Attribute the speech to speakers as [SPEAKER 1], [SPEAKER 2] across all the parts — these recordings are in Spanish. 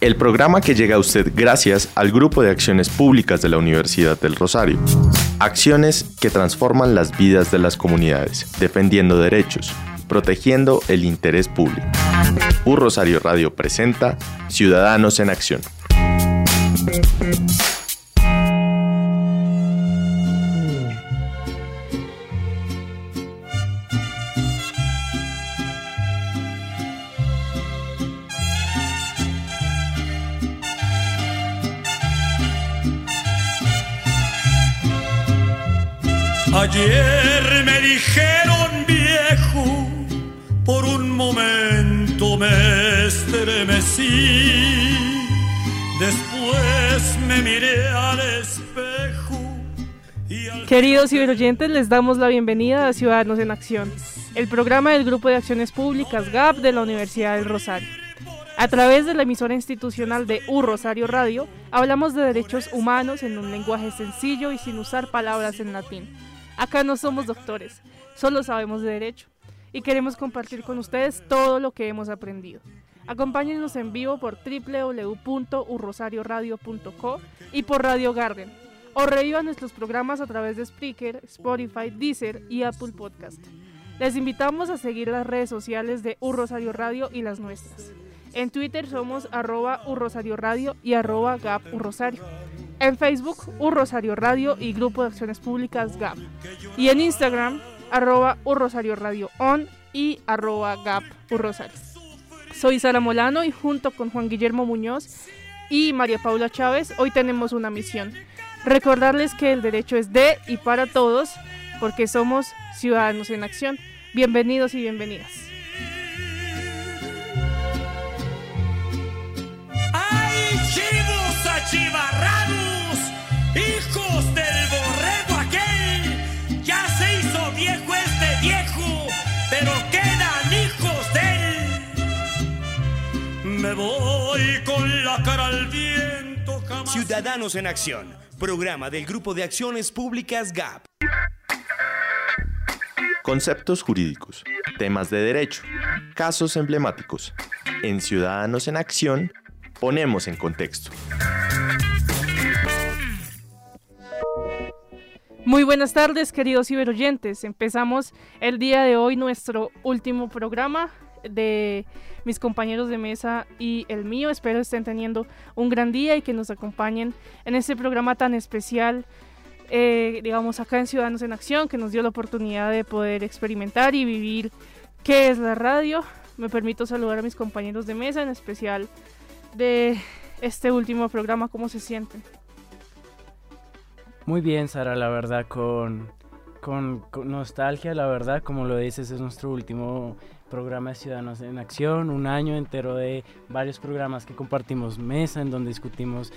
[SPEAKER 1] El programa que llega a usted gracias al Grupo de Acciones Públicas de la Universidad del Rosario. Acciones que transforman las vidas de las comunidades, defendiendo derechos, protegiendo el interés público. Un Rosario Radio presenta Ciudadanos en Acción.
[SPEAKER 2] Ayer me dijeron viejo, por un momento me estremecí. Después me miré al espejo. Y al
[SPEAKER 3] Queridos ciberoyentes, les damos la bienvenida a Ciudadanos en Acción, el programa del Grupo de Acciones Públicas GAP de la Universidad del Rosario. A través de la emisora institucional de U Rosario Radio, hablamos de derechos humanos en un lenguaje sencillo y sin usar palabras en latín. Acá no somos doctores, solo sabemos de derecho y queremos compartir con ustedes todo lo que hemos aprendido. Acompáñenos en vivo por www.urrosarioradio.co y por Radio Garden. O revivan nuestros programas a través de Spreaker, Spotify, Deezer y Apple Podcast. Les invitamos a seguir las redes sociales de U Rosario Radio y las nuestras. En Twitter somos arroba Urrosario Radio y arroba Gap Urrosario. En Facebook, Urrosario Radio y Grupo de Acciones Públicas GAP. Y en Instagram, arroba Urrosario Radio On y arroba Gap. Soy Sara Molano y junto con Juan Guillermo Muñoz y María Paula Chávez, hoy tenemos una misión. Recordarles que el derecho es de y para todos, porque somos ciudadanos en acción. Bienvenidos y bienvenidas.
[SPEAKER 2] ¡Ay, chivos! ¡Hijos del borrego aquel! Ya se hizo viejo este viejo, pero quedan hijos de él. Me voy con la cara al viento, jamás.
[SPEAKER 4] Ciudadanos en Acción, programa del Grupo de Acciones Públicas GAP.
[SPEAKER 1] Conceptos jurídicos, temas de derecho, casos emblemáticos. En Ciudadanos en Acción ponemos en contexto.
[SPEAKER 3] Muy buenas tardes, queridos ciberoyentes. Empezamos el día de hoy nuestro último programa de mis compañeros de mesa y el mío. Espero estén teniendo un gran día y que nos acompañen en este programa tan especial, eh, digamos, acá en Ciudadanos en Acción, que nos dio la oportunidad de poder experimentar y vivir qué es la radio. Me permito saludar a mis compañeros de mesa, en especial de este último programa, ¿cómo se sienten?
[SPEAKER 5] Muy bien, Sara, la verdad, con, con, nostalgia, la verdad, como lo dices, es nuestro último programa de Ciudadanos en Acción, un año entero de varios programas que compartimos mesa, en donde discutimos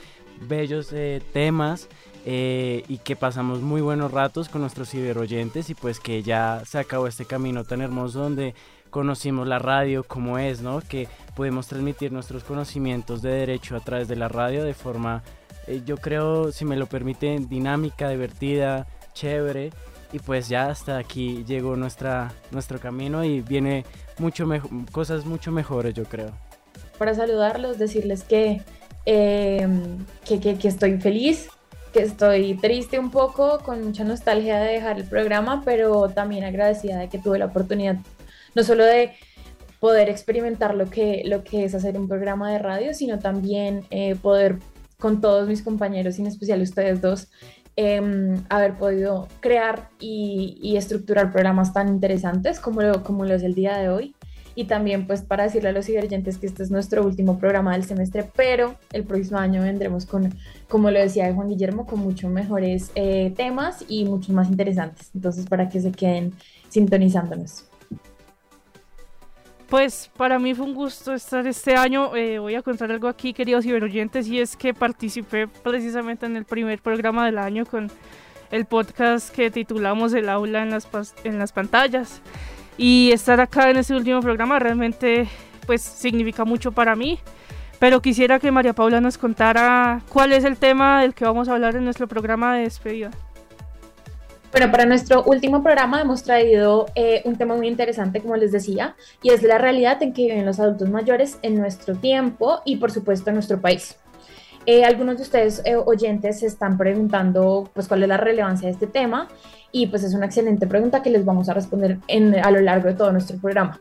[SPEAKER 5] bellos eh, temas eh, y que pasamos muy buenos ratos con nuestros ciberoyentes y pues que ya se acabó este camino tan hermoso donde conocimos la radio como es, ¿no? Que podemos transmitir nuestros conocimientos de derecho a través de la radio de forma, eh, yo creo, si me lo permiten, dinámica, divertida, chévere. Y pues ya hasta aquí llegó nuestra, nuestro camino y viene mucho cosas mucho mejores, yo creo.
[SPEAKER 6] Para saludarlos, decirles que, eh, que, que, que estoy feliz, que estoy triste un poco, con mucha nostalgia de dejar el programa, pero también agradecida de que tuve la oportunidad no solo de poder experimentar lo que, lo que es hacer un programa de radio, sino también eh, poder con todos mis compañeros, y en especial ustedes dos, eh, haber podido crear y, estructurar programas tan interesantes como lo, como es el día de hoy. Y también pues para decirle a los divergentes que este es nuestro último programa del semestre, pero el próximo año vendremos con, como lo decía Juan Guillermo, con muchos mejores eh, temas y muchos más interesantes. Entonces para que se queden sintonizándonos.
[SPEAKER 3] Pues para mí fue un gusto estar este año. Eh, voy a contar algo aquí, queridos ciberoyentes, y es que participé precisamente en el primer programa del año con el podcast que titulamos El aula en las, en las pantallas. Y estar acá en este último programa realmente pues significa mucho para mí. Pero quisiera que María Paula nos contara cuál es el tema del que vamos a hablar en nuestro programa de despedida.
[SPEAKER 6] Bueno, para nuestro último programa hemos traído eh, un tema muy interesante, como les decía, y es la realidad en que viven los adultos mayores en nuestro tiempo y por supuesto en nuestro país. Eh, algunos de ustedes eh, oyentes se están preguntando pues cuál es la relevancia de este tema y pues es una excelente pregunta que les vamos a responder a lo largo de todo nuestro programa.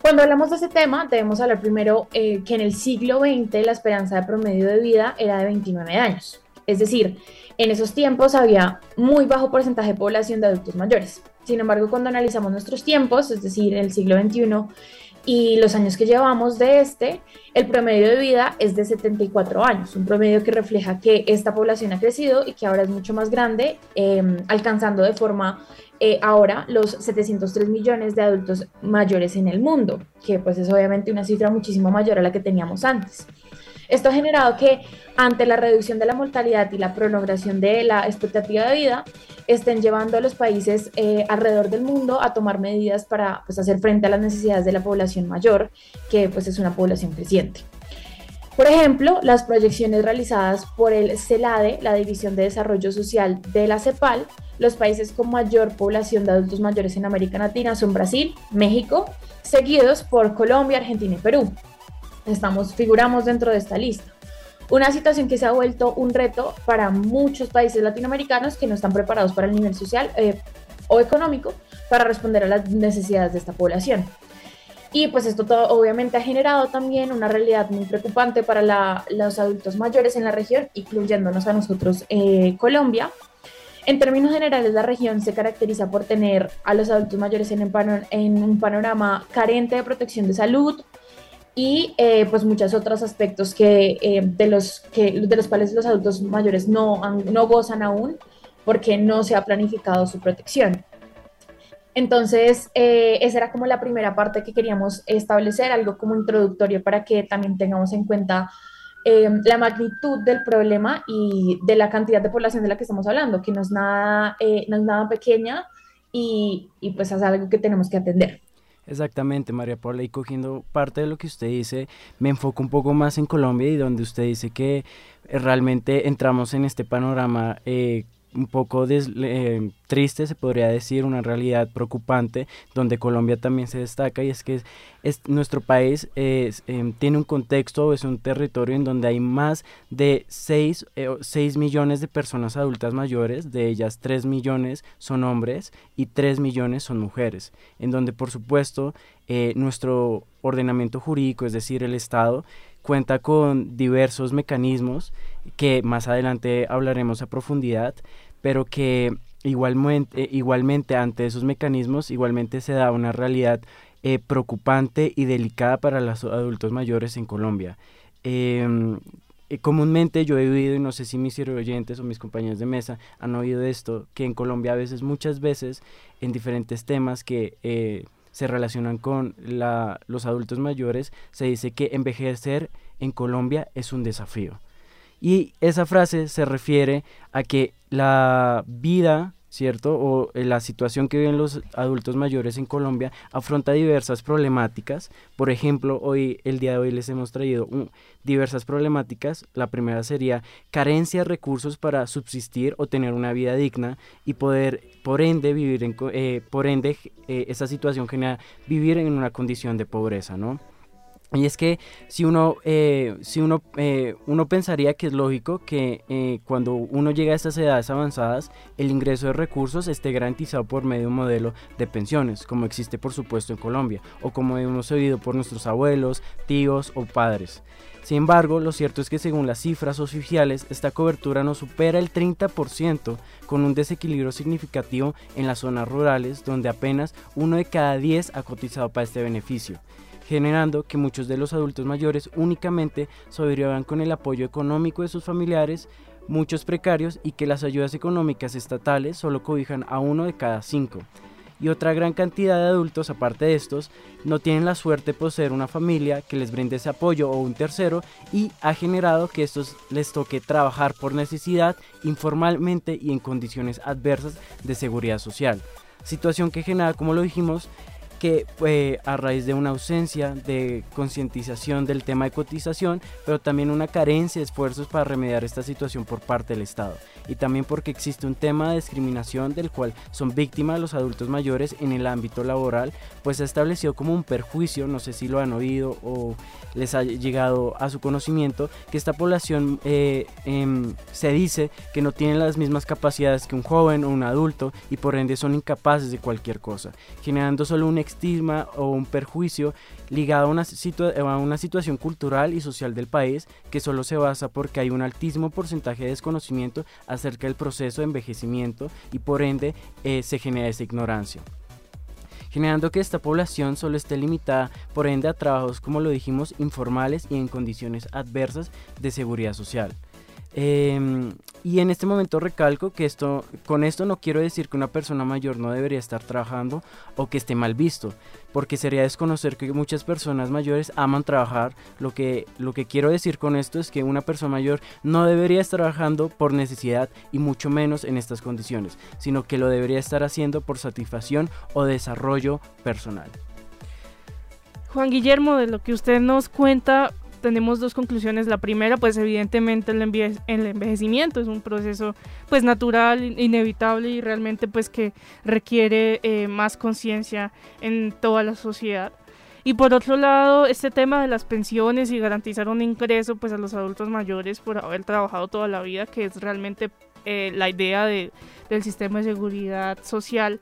[SPEAKER 6] Cuando hablamos de ese tema, debemos hablar primero que en el siglo XX la esperanza de promedio de vida era de 29 años. Es decir, en esos tiempos había muy bajo porcentaje de población de adultos mayores. Sin embargo, cuando analizamos nuestros tiempos, es decir, el siglo XXI y los años que llevamos de este, el promedio de vida es de 74 años, un promedio que refleja que esta población ha crecido y que ahora es mucho más grande, em, alcanzando de forma eh, ahora los 703 millones de adultos mayores en el mundo, que pues es obviamente una cifra muchísimo mayor a la que teníamos antes. Esto ha generado que ante la reducción de la mortalidad y la prolongación de la expectativa de vida, estén llevando a los países eh, alrededor del mundo a tomar medidas para pues, hacer frente a las necesidades de la población mayor, que pues es una población creciente. Por ejemplo, las proyecciones realizadas por el CELADE, la División de Desarrollo Social de la CEPAL, los países con mayor población de adultos mayores en América Latina son Brasil, México, seguidos por Colombia, Argentina y Perú estamos, figuramos dentro de esta lista. Una situación que se ha vuelto un reto para muchos países latinoamericanos que no están preparados para el nivel social eh, o económico para responder a las necesidades de esta población. Y pues esto todo, obviamente ha generado también una realidad muy preocupante para los adultos mayores en la región, incluyéndonos a nosotros eh, Colombia. En términos generales, la región se caracteriza por tener a los adultos mayores en, en un panorama carente de protección de salud, y eh, pues muchos otros aspectos que, eh, de, los, que, de los cuales los adultos mayores no, no gozan aún porque no se ha planificado su protección. Entonces, eh, esa era como la primera parte que queríamos establecer, algo como introductorio para que también tengamos en cuenta la magnitud del problema y de la cantidad de población de la que estamos hablando, que no es nada, no es nada pequeña y, y pues es algo que tenemos que atender.
[SPEAKER 5] Exactamente, María Paula, y cogiendo parte de lo que usted dice, me enfoco un poco más en Colombia y donde usted dice que eh, realmente entramos en este panorama eh, un poco eh, triste, se podría decir, una realidad preocupante, donde Colombia también se destaca, y es que es, nuestro país em, tiene un contexto, es un territorio en donde hay más de 6, 6, millones de personas adultas mayores, de ellas 3 millones son hombres y 3 millones son mujeres, en donde por supuesto eh, nuestro ordenamiento jurídico, es decir, el Estado, cuenta con diversos mecanismos que más adelante hablaremos a profundidad, pero que igualmente, igualmente ante esos mecanismos igualmente se da una realidad eh, preocupante y delicada para los adultos mayores en Colombia. Em, eh, comúnmente yo he oído, y no sé si mis oyentes o mis compañeros de mesa han oído esto, que en Colombia a veces, muchas veces, en diferentes temas que eh, se relacionan con la, los adultos mayores, se dice que envejecer en Colombia es un desafío. Y esa frase se refiere a que la vida, ¿cierto? O eh, la situación que viven los adultos mayores en Colombia afronta diversas problemáticas. Por ejemplo, hoy, el día de hoy les hemos traído diversas problemáticas. La primera sería carencia de recursos para subsistir o tener una vida digna y poder, por ende, vivir en, eh, por ende, eh, esa situación genera vivir en una condición de pobreza, ¿no? Y es que si uno, eh, si uno, eh, uno pensaría que es lógico que eh, cuando uno llega a estas edades avanzadas, el ingreso de recursos esté garantizado por medio de un modelo de pensiones, como existe por supuesto en Colombia, o como hemos oído por nuestros abuelos, tíos o padres. Sin embargo, lo cierto es que según las cifras oficiales, esta cobertura no supera el 30%, con un desequilibrio significativo en las zonas rurales, donde apenas uno de cada 10 ha cotizado para este beneficio generando que muchos de los adultos mayores únicamente sobrevivan con el apoyo económico de sus familiares, muchos precarios y que las ayudas económicas estatales solo cobijan a uno de cada cinco. y otra gran cantidad de adultos, aparte de estos, no tienen la suerte de poseer una familia que les brinde ese apoyo o un tercero y ha generado que estos les toque trabajar por necesidad informalmente y en condiciones adversas de seguridad social. Situación que genera, como lo dijimos, que eh, a raíz de una ausencia de concientización del tema de cotización, pero también una carencia de esfuerzos para remediar esta situación por parte del Estado. Y también porque existe un tema de discriminación del cual son víctimas los adultos mayores en el ámbito laboral, pues se ha establecido como un perjuicio, no sé si lo han oído o les ha llegado a su conocimiento, que esta población eh, em, se dice que no tiene las mismas capacidades que un joven o un adulto y por ende son incapaces de cualquier cosa, generando solo un estigma o un perjuicio ligado a una, situación cultural y social del país que solo se basa porque hay un altísimo porcentaje de desconocimiento acerca del proceso de envejecimiento y por ende eh, se genera esa ignorancia generando que esta población solo esté limitada por ende a trabajos como lo dijimos informales y en condiciones adversas de seguridad social. Em, y en este momento recalco que esto, con esto no quiero decir que una persona mayor no debería estar trabajando o que esté mal visto, porque sería desconocer que muchas personas mayores aman trabajar. Lo que, lo que quiero decir con esto es que una persona mayor no debería estar trabajando por necesidad y mucho menos en estas condiciones, sino que lo debería estar haciendo por satisfacción o desarrollo personal.
[SPEAKER 3] Juan Guillermo, de lo que usted nos cuenta, tenemos dos conclusiones. La primera, pues evidentemente el, envejecimiento es un proceso pues natural, inevitable y realmente pues que requiere eh, más conciencia en toda la sociedad. Y por otro lado, este tema de las pensiones y garantizar un ingreso pues a los adultos mayores por haber trabajado toda la vida, que es realmente eh, la idea de, del sistema de seguridad social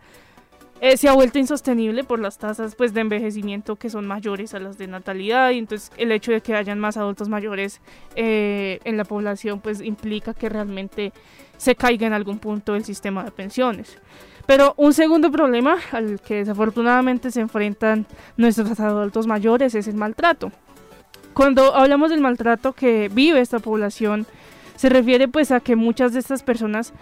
[SPEAKER 3] eh, se ha vuelto insostenible por las tasas pues, de envejecimiento que son mayores a las de natalidad y entonces el hecho de que hayan más adultos mayores eh, en la población pues implica que realmente se caiga en algún punto el sistema de pensiones. Pero un segundo problema al que desafortunadamente se enfrentan nuestros adultos mayores es el maltrato. Cuando hablamos del maltrato que vive esta población, se refiere pues a que muchas de estas personas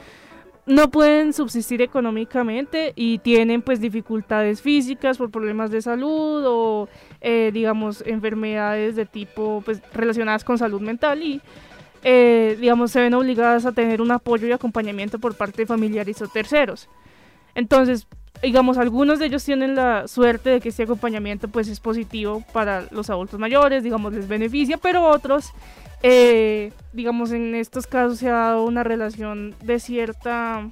[SPEAKER 3] no pueden subsistir económicamente y tienen pues dificultades físicas por problemas de salud o eh, digamos enfermedades de tipo pues relacionadas con salud mental y eh, digamos se ven obligadas a tener un apoyo y acompañamiento por parte de familiares o terceros. Entonces digamos algunos de ellos tienen la suerte de que este acompañamiento pues es positivo para los adultos mayores digamos les beneficia pero otros eh, digamos, en estos casos se ha dado una relación de cierta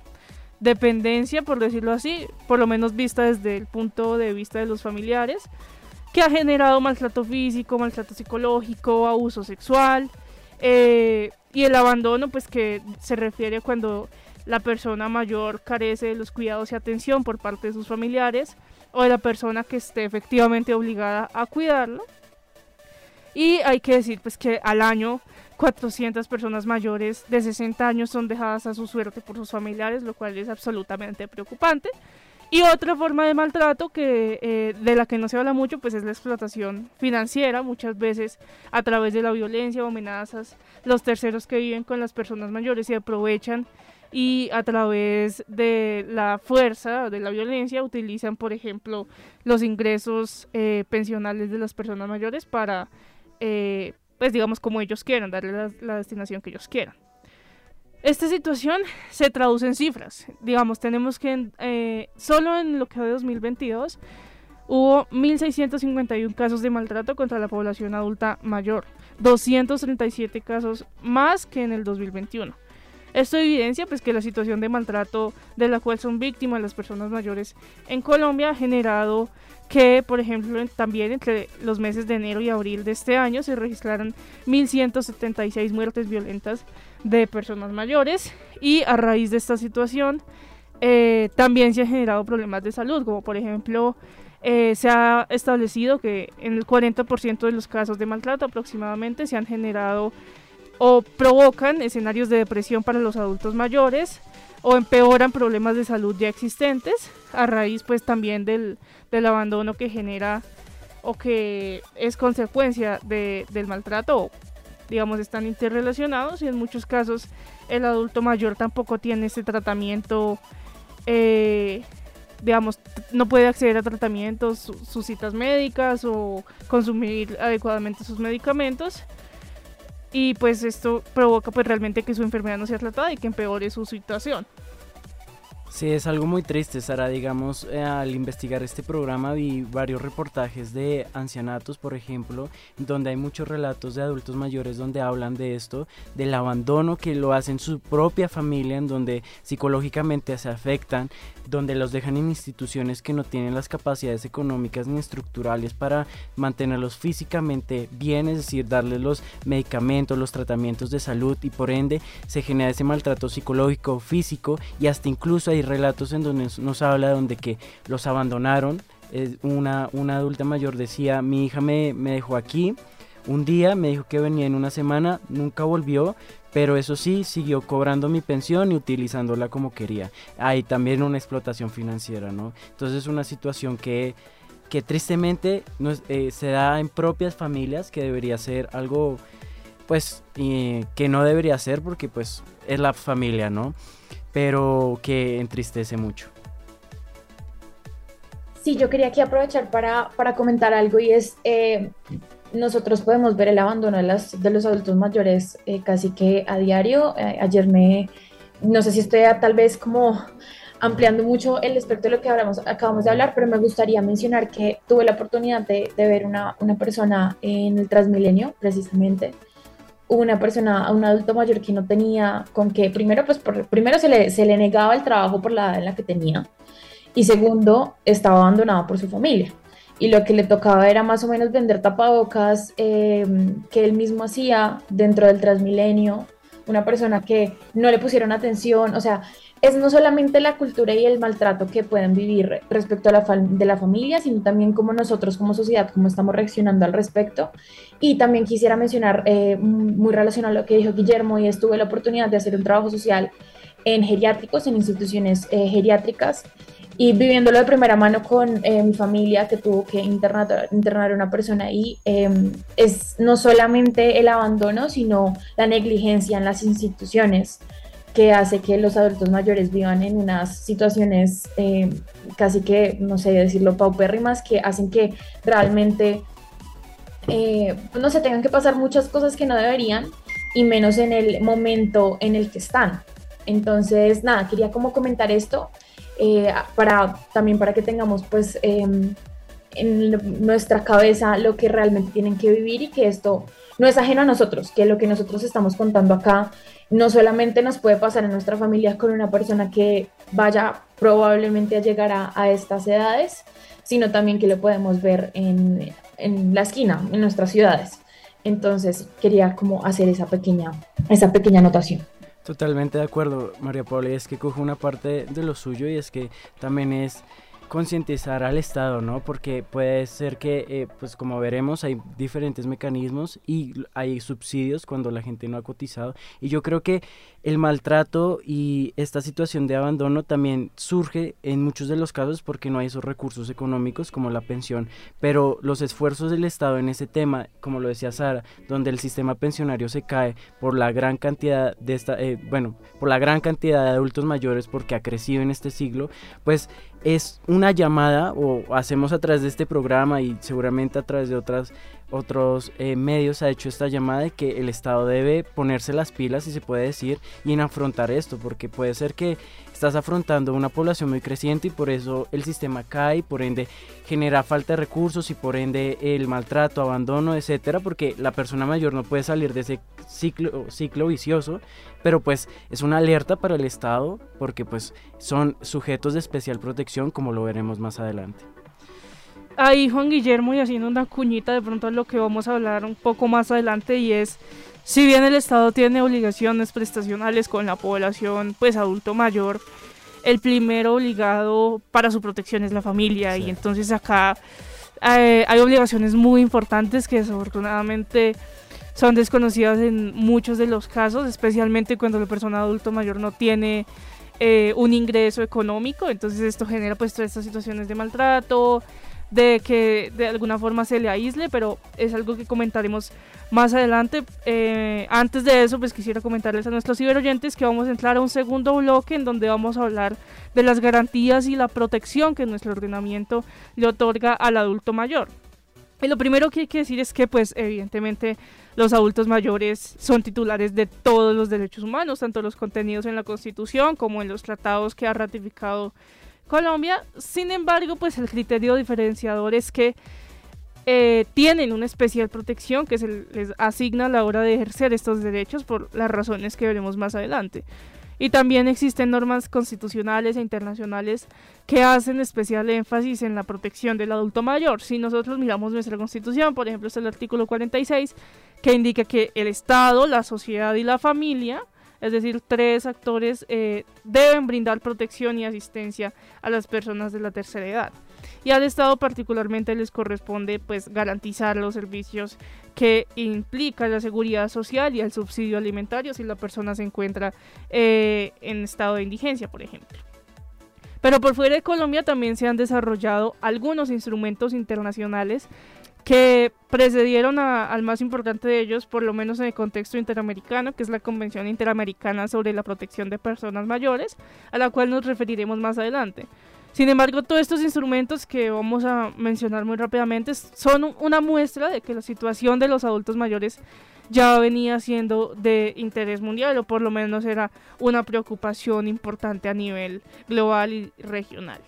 [SPEAKER 3] dependencia, por decirlo así, por lo menos vista desde el punto de vista de los familiares, que ha generado maltrato físico, maltrato psicológico, abuso sexual eh, y el abandono, pues que se refiere cuando la persona mayor carece de los cuidados y atención por parte de sus familiares o de la persona que esté efectivamente obligada a cuidarlo. Y hay que decir pues que al año 400 personas mayores de 60 años son dejadas a su suerte por sus familiares, lo cual es absolutamente preocupante. Y otra forma de maltrato que eh, de la que no se habla mucho, pues es la explotación financiera, muchas veces a través de la violencia o amenazas, los terceros que viven con las personas mayores se aprovechan y a través de la fuerza, de la violencia, utilizan, por ejemplo, los ingresos eh, pensionales de las personas mayores para eh, pues digamos como ellos quieran, darle la, destinación que ellos quieran. Esta situación se traduce en cifras. Digamos, tenemos que eh, solo en lo que de 2022 hubo 1.651 casos de maltrato contra la población adulta mayor, 237 casos más que en el 2021. Esto evidencia pues, que la situación de maltrato de la cual son víctimas las personas mayores en Colombia ha generado que, por ejemplo, también entre los meses de enero y abril de este año se registraron 1.176 muertes violentas de personas mayores y a raíz de esta situación eh, también se han generado problemas de salud, como por ejemplo eh, se ha establecido que en el 40% de los casos de maltrato aproximadamente se han generado o provocan escenarios de depresión para los adultos mayores o empeoran problemas de salud ya existentes a raíz pues también del, abandono que genera o que es consecuencia del maltrato digamos están interrelacionados y en muchos casos el adulto mayor tampoco tiene ese tratamiento eh, digamos, no puede acceder a tratamientos, sus citas médicas o consumir adecuadamente sus medicamentos. Y pues esto provoca pues realmente que su enfermedad no sea tratada y que empeore su situación.
[SPEAKER 5] Sí, es algo muy triste, Sara. Digamos, eh, al investigar este programa vi varios reportajes de ancianatos, por ejemplo, donde hay muchos relatos de adultos mayores donde hablan de esto, del abandono que lo hacen su propia familia, en donde psicológicamente se afectan, donde los dejan en instituciones que no tienen las capacidades económicas ni estructurales para mantenerlos físicamente bien, es decir, darles los medicamentos, los tratamientos de salud y por ende se genera ese maltrato psicológico, físico y hasta incluso hay relatos en donde nos habla donde que los abandonaron. Una, una adulta mayor decía, mi hija me, me dejó aquí, un día me dijo que venía en una semana, nunca volvió, pero eso sí, siguió cobrando mi pensión y utilizándola como quería. Hay también una explotación financiera, ¿no? Entonces es una situación que, que tristemente eh, se da en propias familias, que debería ser algo, pues, que no debería ser porque, pues, es la familia, ¿no? Pero que entristece mucho.
[SPEAKER 6] Sí, yo quería aquí aprovechar para, para comentar algo y es... Eh, nosotros podemos ver el abandono de, las, de los adultos mayores eh, casi que a diario. Eh, ayer me, no sé si estoy tal vez como ampliando mucho el espectro de lo que hablamos, acabamos de hablar, pero me gustaría mencionar que tuve la oportunidad de, de ver una, una, persona en el Transmilenio, precisamente. Una persona, un adulto mayor que no tenía con qué, primero, pues primero se le, se le negaba el trabajo por la edad en la que tenía, y segundo, estaba abandonado por su familia. Y lo que le tocaba era más o menos vender tapabocas eh, que él mismo hacía dentro del Transmilenio, una persona que no le pusieron atención, o sea, es no solamente la cultura y el maltrato que pueden vivir respecto a la de la familia, sino también como nosotros como sociedad, cómo estamos reaccionando al respecto. Y también quisiera mencionar, eh, muy relacionado a lo que dijo Guillermo, y estuve la oportunidad de hacer un trabajo social en geriátricos, en instituciones eh, geriátricas, y viviéndolo de primera mano con eh, mi familia que tuvo que internar, internar a una persona ahí, em, es no solamente el abandono, sino la negligencia en las instituciones que hace que los adultos mayores vivan en unas situaciones em, casi que, no sé decirlo, paupérrimas, que hacen que realmente eh, no se tengan que pasar muchas cosas que no deberían y menos en el momento en el que están. Entonces, nada, quería como comentar esto eh, para, también para que tengamos pues em, en nuestra cabeza lo que realmente tienen que vivir y que esto no es ajeno a nosotros, que lo que nosotros estamos contando acá no solamente nos puede pasar en nuestra familia con una persona que vaya probablemente a llegar a, estas edades, sino también que lo podemos ver en, en, la esquina, en nuestras ciudades. Entonces quería como hacer esa pequeña, esa pequeña anotación.
[SPEAKER 5] Totalmente de acuerdo, María Paula, y es que cojo una parte de lo suyo y es que también es concientizar al Estado, ¿no? Porque puede ser que, eh, pues como veremos, hay diferentes mecanismos y hay subsidios cuando la gente no ha cotizado. Y yo creo que el maltrato y esta situación de abandono también surge en muchos de los casos porque no hay esos recursos económicos como la pensión, pero los esfuerzos del Estado en ese tema, como lo decía Sara, donde el sistema pensionario se cae por la gran cantidad de esta, eh, bueno, por la gran cantidad de adultos mayores porque ha crecido en este siglo, pues es una llamada o hacemos a través de este programa y seguramente a través de otras otros eh, medios ha hecho esta llamada de que el Estado debe ponerse las pilas, si se puede decir, y en afrontar esto, porque puede ser que estás afrontando una población muy creciente y por eso el sistema cae, y por ende genera falta de recursos y por ende el maltrato, abandono, etcétera, porque la persona mayor no puede salir de ese ciclo, ciclo vicioso, pero pues es una alerta para el Estado porque pues son sujetos de especial protección como lo veremos más adelante.
[SPEAKER 3] Ahí Juan Guillermo y haciendo una cuñita de pronto a lo que vamos a hablar un poco más adelante y es si bien el Estado tiene obligaciones prestacionales con la población pues adulto mayor, el primero obligado para su protección es la familia. Y entonces acá eh, hay obligaciones muy importantes que desafortunadamente son desconocidas en muchos de los casos, especialmente cuando la persona adulto mayor no tiene eh, un ingreso económico, entonces esto genera pues todas estas situaciones de maltrato, de que de alguna forma se le aísle, pero es algo que comentaremos más adelante. Eh, antes de eso, pues quisiera comentarles a nuestros ciberoyentes que vamos a entrar a un segundo bloque en donde vamos a hablar de las garantías y la protección que nuestro ordenamiento le otorga al adulto mayor. Y lo primero que hay que decir es que, pues, evidentemente, los adultos mayores son titulares de todos los derechos humanos, tanto los contenidos en la Constitución como en los tratados que ha ratificado Colombia. Sin embargo, pues el criterio diferenciador es que eh, tienen una especial protección que se les asigna a la hora de ejercer estos derechos por las razones que veremos más adelante. Y también existen normas constitucionales e internacionales que hacen especial énfasis en la protección del adulto mayor. Si nosotros miramos nuestra constitución, por ejemplo, es el artículo 46, que indica que el Estado, la sociedad y la familia, es decir, tres actores, eh, deben brindar protección y asistencia a las personas de la tercera edad y al Estado particularmente les corresponde pues garantizar los servicios que implican la seguridad social y el subsidio alimentario si la persona se encuentra eh, en estado de indigencia, por ejemplo. Pero por fuera de Colombia también se han desarrollado algunos instrumentos internacionales que precedieron al más importante de ellos, por lo menos en el contexto interamericano, que es la Convención Interamericana sobre la Protección de Personas Mayores, a la cual nos referiremos más adelante. Sin embargo, todos estos instrumentos que vamos a mencionar muy rápidamente son una muestra de que la situación de los adultos mayores ya venía siendo de interés mundial o por lo menos era una preocupación importante a nivel global y regional.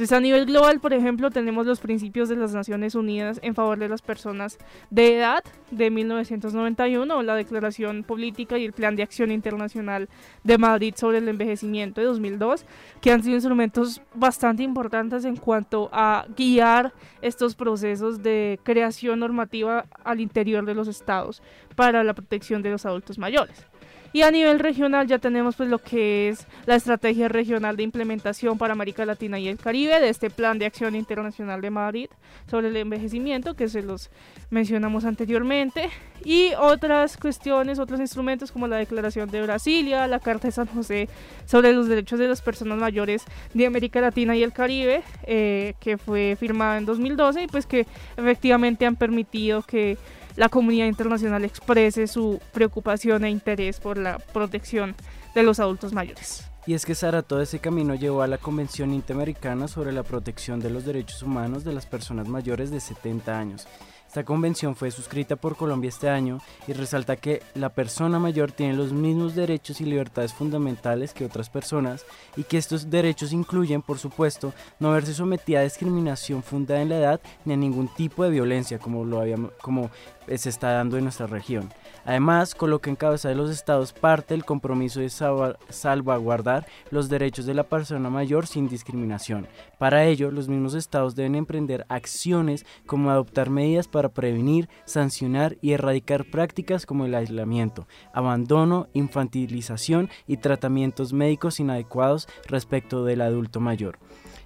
[SPEAKER 3] Entonces, a nivel global, por ejemplo, tenemos los principios de las Naciones Unidas en favor de las personas de edad de 1991, o la Declaración Política y el Plan de Acción Internacional de Madrid sobre el Envejecimiento de 2002, que han sido instrumentos bastante importantes en cuanto a guiar estos procesos de creación normativa al interior de los estados para la protección de los adultos mayores. Y a nivel regional ya tenemos pues lo que es la estrategia regional de implementación para América Latina y el Caribe de este plan de acción internacional de Madrid sobre el envejecimiento que se los mencionamos anteriormente. Y otras cuestiones, otros instrumentos como la Declaración de Brasilia, la Carta de San José sobre los derechos de las personas mayores de América Latina y el Caribe eh, que fue firmada en 2012 y pues que efectivamente han permitido que la comunidad internacional exprese su preocupación e interés por la protección de los adultos mayores.
[SPEAKER 5] Y es que Sara, todo ese camino llevó a la Convención Interamericana sobre la Protección de los Derechos Humanos de las Personas Mayores de 70 años, esta convención fue suscrita por Colombia este año y resalta que la persona mayor tiene los mismos derechos y libertades fundamentales que otras personas y que estos derechos incluyen, por supuesto, no verse sometida a discriminación fundada en la edad ni a ningún tipo de violencia como, lo como se está dando en nuestra región. Además, coloca en cabeza de los estados parte del compromiso de salvaguardar los derechos de la persona mayor sin discriminación. Para ello, los mismos estados deben emprender acciones como adoptar medidas para prevenir, sancionar y erradicar prácticas como el aislamiento, abandono, infantilización y tratamientos médicos inadecuados respecto del adulto mayor.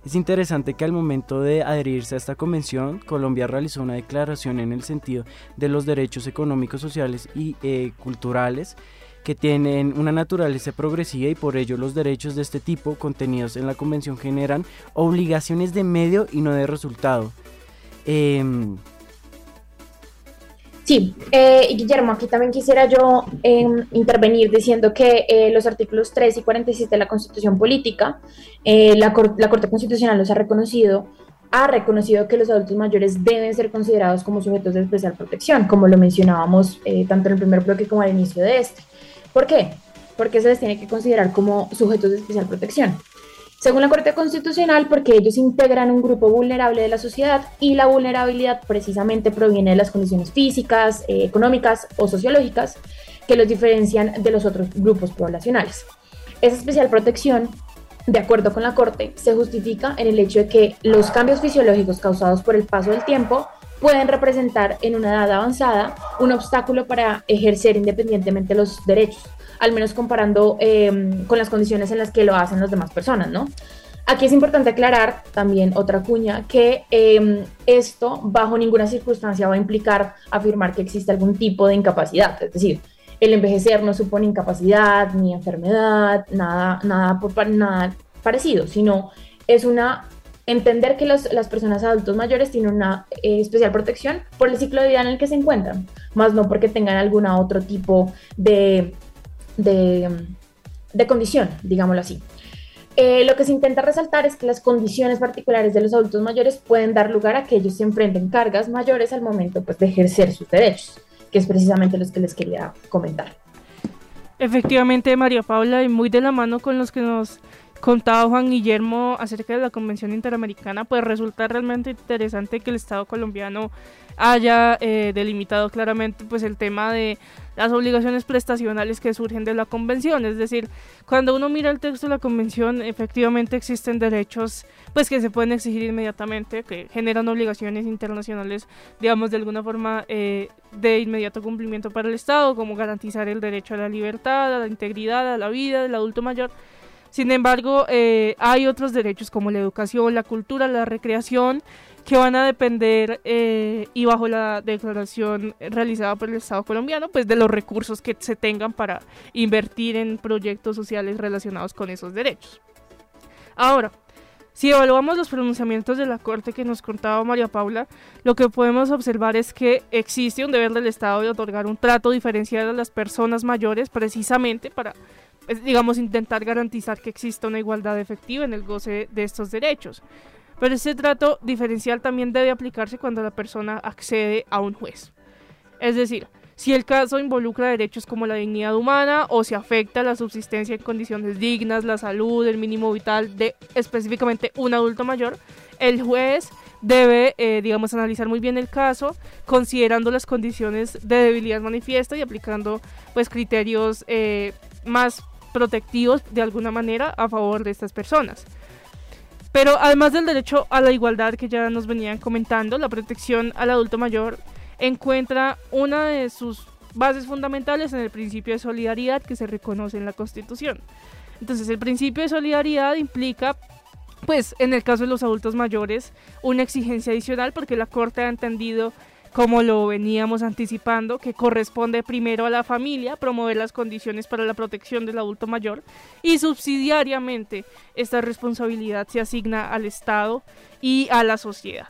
[SPEAKER 5] Es interesante que al momento de adherirse a esta convención, Colombia realizó una declaración en el sentido de los derechos económicos, sociales y eh, culturales que tienen una naturaleza progresiva y por ello los derechos de este tipo contenidos en la convención generan obligaciones de medio y no de resultado. Em,
[SPEAKER 6] Sí, eh, Guillermo, aquí también quisiera yo em, intervenir diciendo que eh, los artículos 3 y 46 de la Constitución Política, eh, la, la, Corte Constitucional los ha reconocido, ha reconocido que los adultos mayores deben ser considerados como sujetos de especial protección, como lo mencionábamos eh, tanto en el primer bloque como al inicio de este. ¿Por qué? Porque se les tiene que considerar como sujetos de especial protección según la Corte Constitucional, porque ellos integran un grupo vulnerable de la sociedad y la vulnerabilidad precisamente proviene de las condiciones físicas, eh, económicas o sociológicas que los diferencian de los otros grupos poblacionales. Esa especial protección, de acuerdo con la Corte, se justifica en el hecho de que los cambios fisiológicos causados por el paso del tiempo pueden representar en una edad avanzada un obstáculo para ejercer independientemente los derechos al menos comparando em, con las condiciones en las que lo hacen las demás personas, ¿no? Aquí es importante aclarar también otra cuña que em, esto bajo ninguna circunstancia va a implicar afirmar que existe algún tipo de incapacidad, es decir, el envejecer no supone incapacidad ni enfermedad, nada, nada, por, nada parecido, sino es una entender que los, las personas adultos mayores tienen una eh, especial protección por el ciclo de vida en el que se encuentran, más no porque tengan algún otro tipo de, de, de condición, digámoslo así. Eh, lo que se intenta resaltar es que las condiciones particulares de los adultos mayores pueden dar lugar a que ellos se enfrenten cargas mayores al momento pues, de ejercer sus derechos, que es precisamente los que les quería comentar.
[SPEAKER 3] Efectivamente, María Paula, y muy de la mano con los que nos contaba Juan Guillermo acerca de la Convención Interamericana, pues resulta realmente interesante que el Estado colombiano haya eh, delimitado claramente pues el tema de las obligaciones prestacionales que surgen de la convención. Es decir, cuando uno mira el texto de la convención, efectivamente existen derechos pues que se pueden exigir inmediatamente, que generan obligaciones internacionales, digamos, de alguna forma eh, de inmediato cumplimiento para el Estado, como garantizar el derecho a la libertad, a la integridad, a la vida del adulto mayor. Sin embargo, eh, hay otros derechos como la educación, la cultura, la recreación, que van a depender eh, y bajo la declaración realizada por el Estado colombiano, pues de los recursos que se tengan para invertir en proyectos sociales relacionados con esos derechos. Ahora, si evaluamos los pronunciamientos de la Corte que nos contaba María Paula, lo que podemos observar es que existe un deber del Estado de otorgar un trato diferenciado a las personas mayores precisamente para, digamos, intentar garantizar que exista una igualdad efectiva en el goce de estos derechos. Pero ese trato diferencial también debe aplicarse cuando la persona accede a un juez. Es decir, si el caso involucra derechos como la dignidad humana o se afecta la subsistencia en condiciones dignas, la salud, el mínimo vital de específicamente un adulto mayor, el juez debe, eh, digamos, analizar muy bien el caso, considerando las condiciones de debilidad manifiesta y aplicando, pues, criterios eh, más protectivos de alguna manera a favor de estas personas. Pero además del derecho a la igualdad que ya nos venían comentando, la protección al adulto mayor encuentra una de sus bases fundamentales en el principio de solidaridad que se reconoce en la Constitución. Entonces, el principio de solidaridad implica, pues, en el caso de los adultos mayores, una exigencia adicional porque la Corte ha entendido como lo veníamos anticipando, que corresponde primero a la familia promover las condiciones para la protección del adulto mayor y subsidiariamente esta responsabilidad se asigna al Estado y a la sociedad.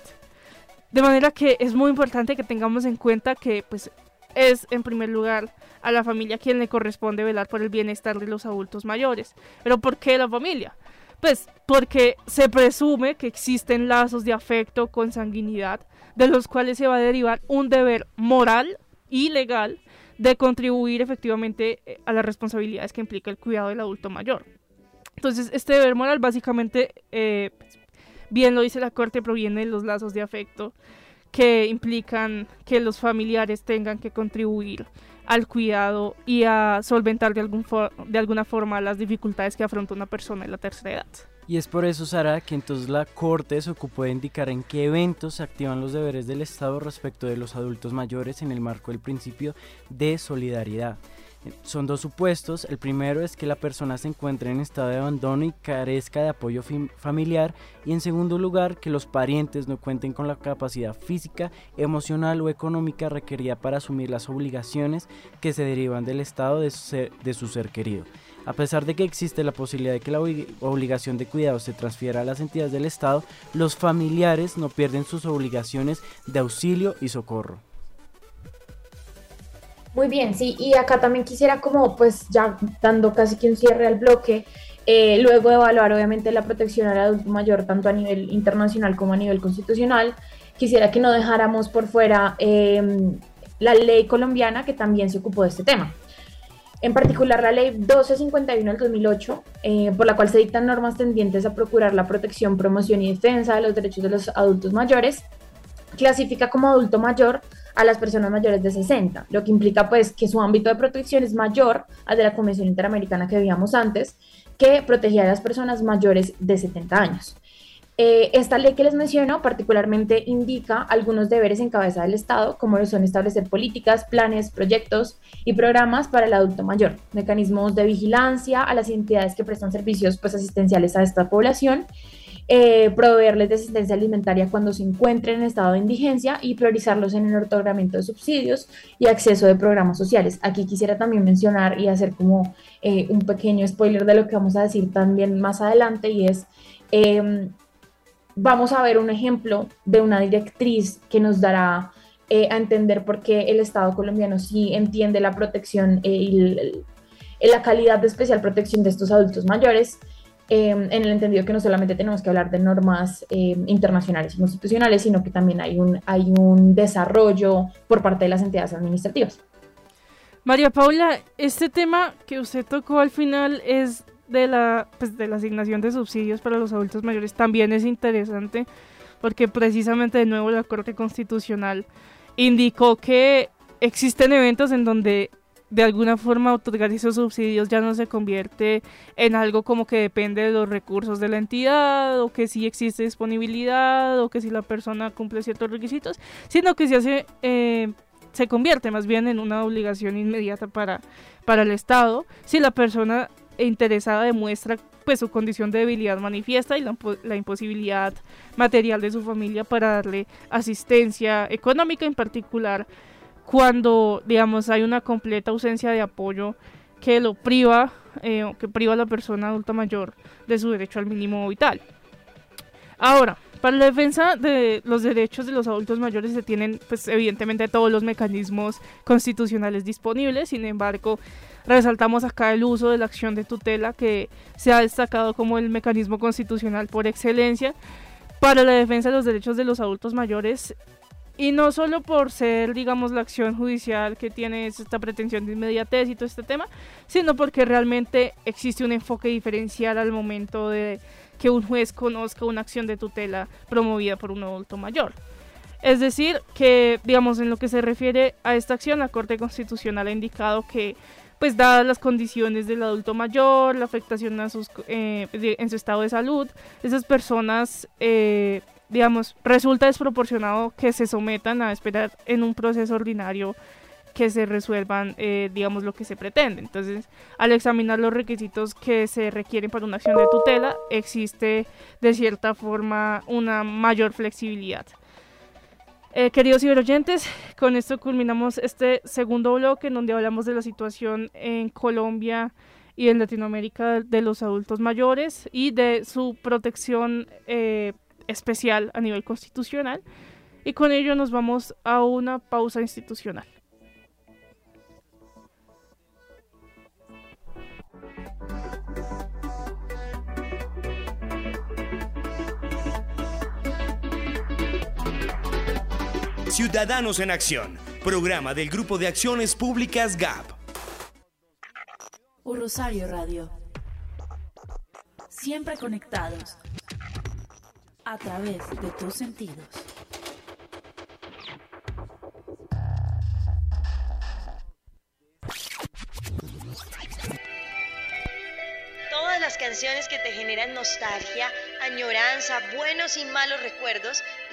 [SPEAKER 3] De manera que es muy importante que tengamos en cuenta que pues es en primer lugar a la familia quien le corresponde velar por el bienestar de los adultos mayores. Pero ¿por qué la familia? Pues porque se presume que existen lazos de afecto, con sanguinidad de los cuales se va a derivar un deber moral y legal de contribuir efectivamente eh, a las responsabilidades que implica el cuidado del adulto mayor. Entonces, este deber moral básicamente, eh, bien lo dice la Corte, proviene de los lazos de afecto que implican que los familiares tengan que contribuir al cuidado y a solventar de, algún de alguna forma las dificultades que afronta una persona en la tercera edad.
[SPEAKER 5] Y es por eso, Sara, que entonces la Corte se ocupó de indicar en qué eventos se activan los deberes del Estado respecto de los adultos mayores en el marco del principio de solidaridad. Son dos supuestos. El primero es que la persona se encuentre en estado de abandono y carezca de apoyo familiar. Y en segundo lugar, que los parientes no cuenten con la capacidad física, emocional o económica requerida para asumir las obligaciones que se derivan del estado de de su ser querido. A pesar de que existe la posibilidad de que la obligación de cuidado se transfiera a las entidades del Estado, los familiares no pierden sus obligaciones de auxilio y socorro.
[SPEAKER 6] Muy bien, sí, y acá también quisiera como pues ya dando casi que un cierre al bloque, eh, luego de evaluar obviamente la protección al adulto mayor tanto a nivel internacional como a nivel constitucional, quisiera que no dejáramos por fuera em, la ley colombiana que también se ocupó de este tema. En particular, la ley 1251 del 2008, eh, por la cual se dictan normas tendientes a procurar la protección, promoción y defensa de los derechos de los adultos mayores, clasifica como adulto mayor a las personas mayores de 60, lo que implica pues que su ámbito de protección es mayor al de la Convención Interamericana que veíamos antes, que protegía a las personas mayores de 70 años. Eh, esta ley que les menciono particularmente indica algunos deberes en cabeza del Estado, como son establecer políticas, planes, proyectos y programas para el adulto mayor, mecanismos de vigilancia a las entidades que prestan servicios pues, asistenciales a esta población, eh, proveerles de asistencia alimentaria cuando se encuentren en estado de indigencia y priorizarlos en el otorgamiento de subsidios y acceso de programas sociales. Aquí quisiera también mencionar y hacer como eh, un pequeño spoiler de lo que vamos a decir también más adelante y es... Vamos a ver un ejemplo de una directriz que nos dará eh, a entender por qué el Estado colombiano sí entiende la protección eh, y la calidad de especial protección de estos adultos mayores, em, en el entendido que no solamente tenemos que hablar de normas em, internacionales y constitucionales, sino que también hay un, hay un desarrollo por parte de las entidades administrativas.
[SPEAKER 3] María Paula, este tema que usted tocó al final es de la, pues, de la asignación de subsidios para los adultos mayores también es interesante porque precisamente de nuevo la Corte Constitucional indicó que existen eventos en donde de alguna forma otorgar esos subsidios ya no se convierte en algo como que depende de los recursos de la entidad o que si existe disponibilidad o que si la persona cumple ciertos requisitos, sino que se hace eh, se convierte más bien en una obligación inmediata para, para el Estado. Si la persona interesada demuestra pues su condición de debilidad manifiesta y la, la, imposibilidad material de su familia para darle asistencia económica en particular cuando digamos hay una completa ausencia de apoyo que lo priva eh, que priva a la persona adulta mayor de su derecho al mínimo vital ahora para la defensa de los derechos de los adultos mayores se tienen, pues evidentemente, todos los mecanismos constitucionales disponibles. Sin embargo, resaltamos acá el uso de la acción de tutela que se ha destacado como el mecanismo constitucional por excelencia para la defensa de los derechos de los adultos mayores y no solo por ser, digamos, la acción judicial que tiene esta pretensión de inmediatez y todo este tema, sino porque realmente existe un enfoque diferencial al momento de que un juez conozca una acción de tutela promovida por un adulto mayor. Es decir, que, digamos, en lo que se refiere a esta acción, la Corte Constitucional ha indicado que, pues, dadas las condiciones del adulto mayor, la afectación a sus, eh, en su estado de salud, esas personas, eh, digamos, resulta desproporcionado que se sometan a esperar en un proceso ordinario que se resuelvan, eh, digamos, lo que se pretende. Entonces, al examinar los requisitos que se requieren para una acción de tutela, existe de cierta forma una mayor flexibilidad. Eh, queridos ciberoyentes, con esto culminamos este segundo bloque en donde hablamos de la situación en Colombia y en Latinoamérica de los adultos mayores y de su protección eh, especial a nivel constitucional. Y con ello nos vamos a una pausa institucional.
[SPEAKER 4] Ciudadanos en Acción, programa del Grupo de Acciones Públicas GAP.
[SPEAKER 7] Un Rosario Radio. Siempre conectados a través de tus sentidos.
[SPEAKER 8] Todas las canciones que te generan nostalgia, añoranza, buenos y malos recuerdos,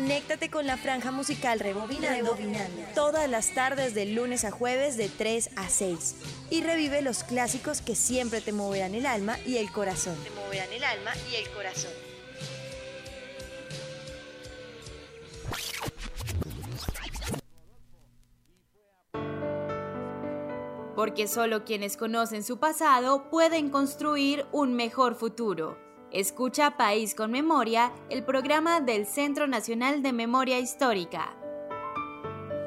[SPEAKER 8] Conéctate con la franja musical Rebobinando, todas las tardes de lunes a jueves de 3 a 6 y revive los clásicos que siempre te moverán el alma y el corazón. Te moverán el alma y el corazón. Porque solo quienes conocen su pasado pueden construir un mejor futuro. Escucha País con Memoria, el programa del Centro Nacional de Memoria Histórica.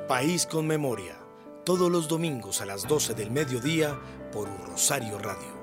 [SPEAKER 4] País con Memoria, todos los domingos a las 12 del mediodía por Rosario Radio.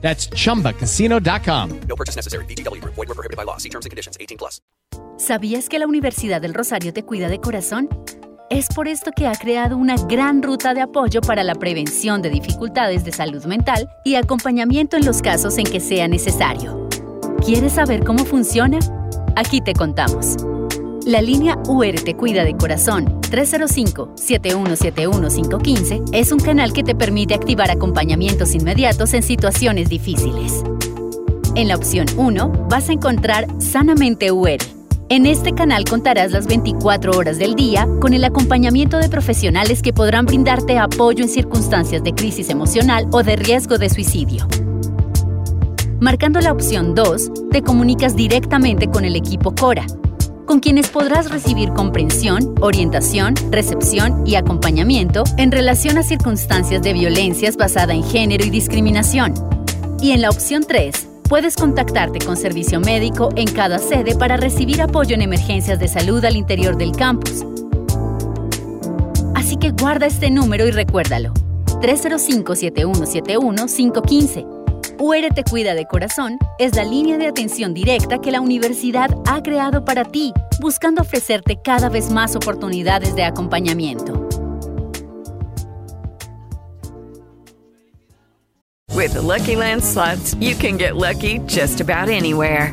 [SPEAKER 9] That's chumbacasino.com.
[SPEAKER 10] No purchase necessary. BGW. Void were prohibited by law. See terms and conditions. 18 plus.
[SPEAKER 11] ¿Sabías que la Universidad del Rosario te cuida de corazón? Es por esto que ha creado una gran ruta de apoyo para la prevención de dificultades de salud mental y acompañamiento en los casos en que sea necesario. ¿Quieres saber cómo funciona? Aquí te contamos. La línea UR Te Cuida de Corazón 305-7171515 es un canal que te permite activar acompañamientos inmediatos en situaciones difíciles. En la opción 1 vas a encontrar Sanamente UR. En este canal contarás las 24 horas del día con el acompañamiento de profesionales que podrán brindarte apoyo en circunstancias de crisis emocional o de riesgo de suicidio. Marcando la opción 2, te comunicas directamente con el equipo Cora, con quienes podrás recibir comprensión, orientación, recepción y acompañamiento en relación a circunstancias de violencias basada en género y discriminación. Y en la opción 3, puedes contactarte con servicio médico en cada sede para recibir apoyo en emergencias de salud al interior del campus. Así que guarda este número y recuérdalo. 305-7171-515 UR Te Cuida de Corazón es la línea de atención directa que la universidad ha creado para ti, buscando ofrecerte cada vez más oportunidades de acompañamiento.
[SPEAKER 12] With the Lucky Land slots, you can get lucky just about anywhere.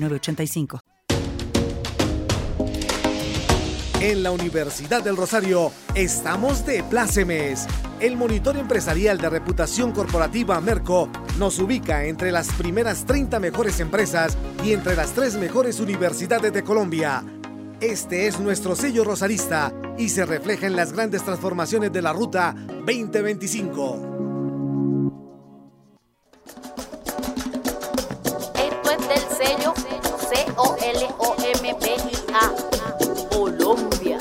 [SPEAKER 13] 906985.
[SPEAKER 14] En la Universidad del Rosario estamos de plácemes. El monitor empresarial de reputación corporativa Merco nos ubica entre las primeras 30 mejores empresas y entre las tres mejores universidades de Colombia. Este es nuestro sello rosarista y se refleja en las grandes transformaciones de la Ruta 2025.
[SPEAKER 15] C-O-L-O-M-B-I-A. Colombia.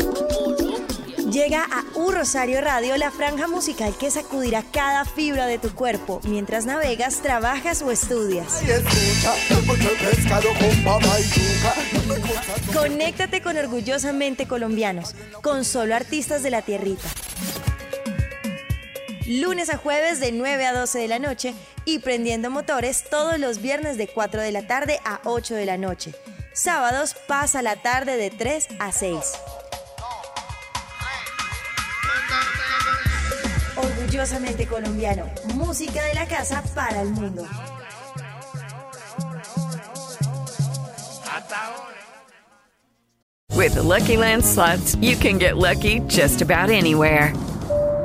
[SPEAKER 8] Llega a U Rosario Radio la franja musical que sacudirá cada fibra de tu cuerpo mientras navegas, trabajas o estudias. Conéctate con Orgullosamente Colombianos, con solo artistas de la tierrita. Lunes a jueves de 9 a 12 de la noche y prendiendo motores todos los viernes de 4 de la tarde a 8 de la noche. Sábados pasa la tarde de 3 a 6. Orgullosamente colombiano, música de la casa para el mundo.
[SPEAKER 12] With Lucky Land slots, you can get lucky just about anywhere.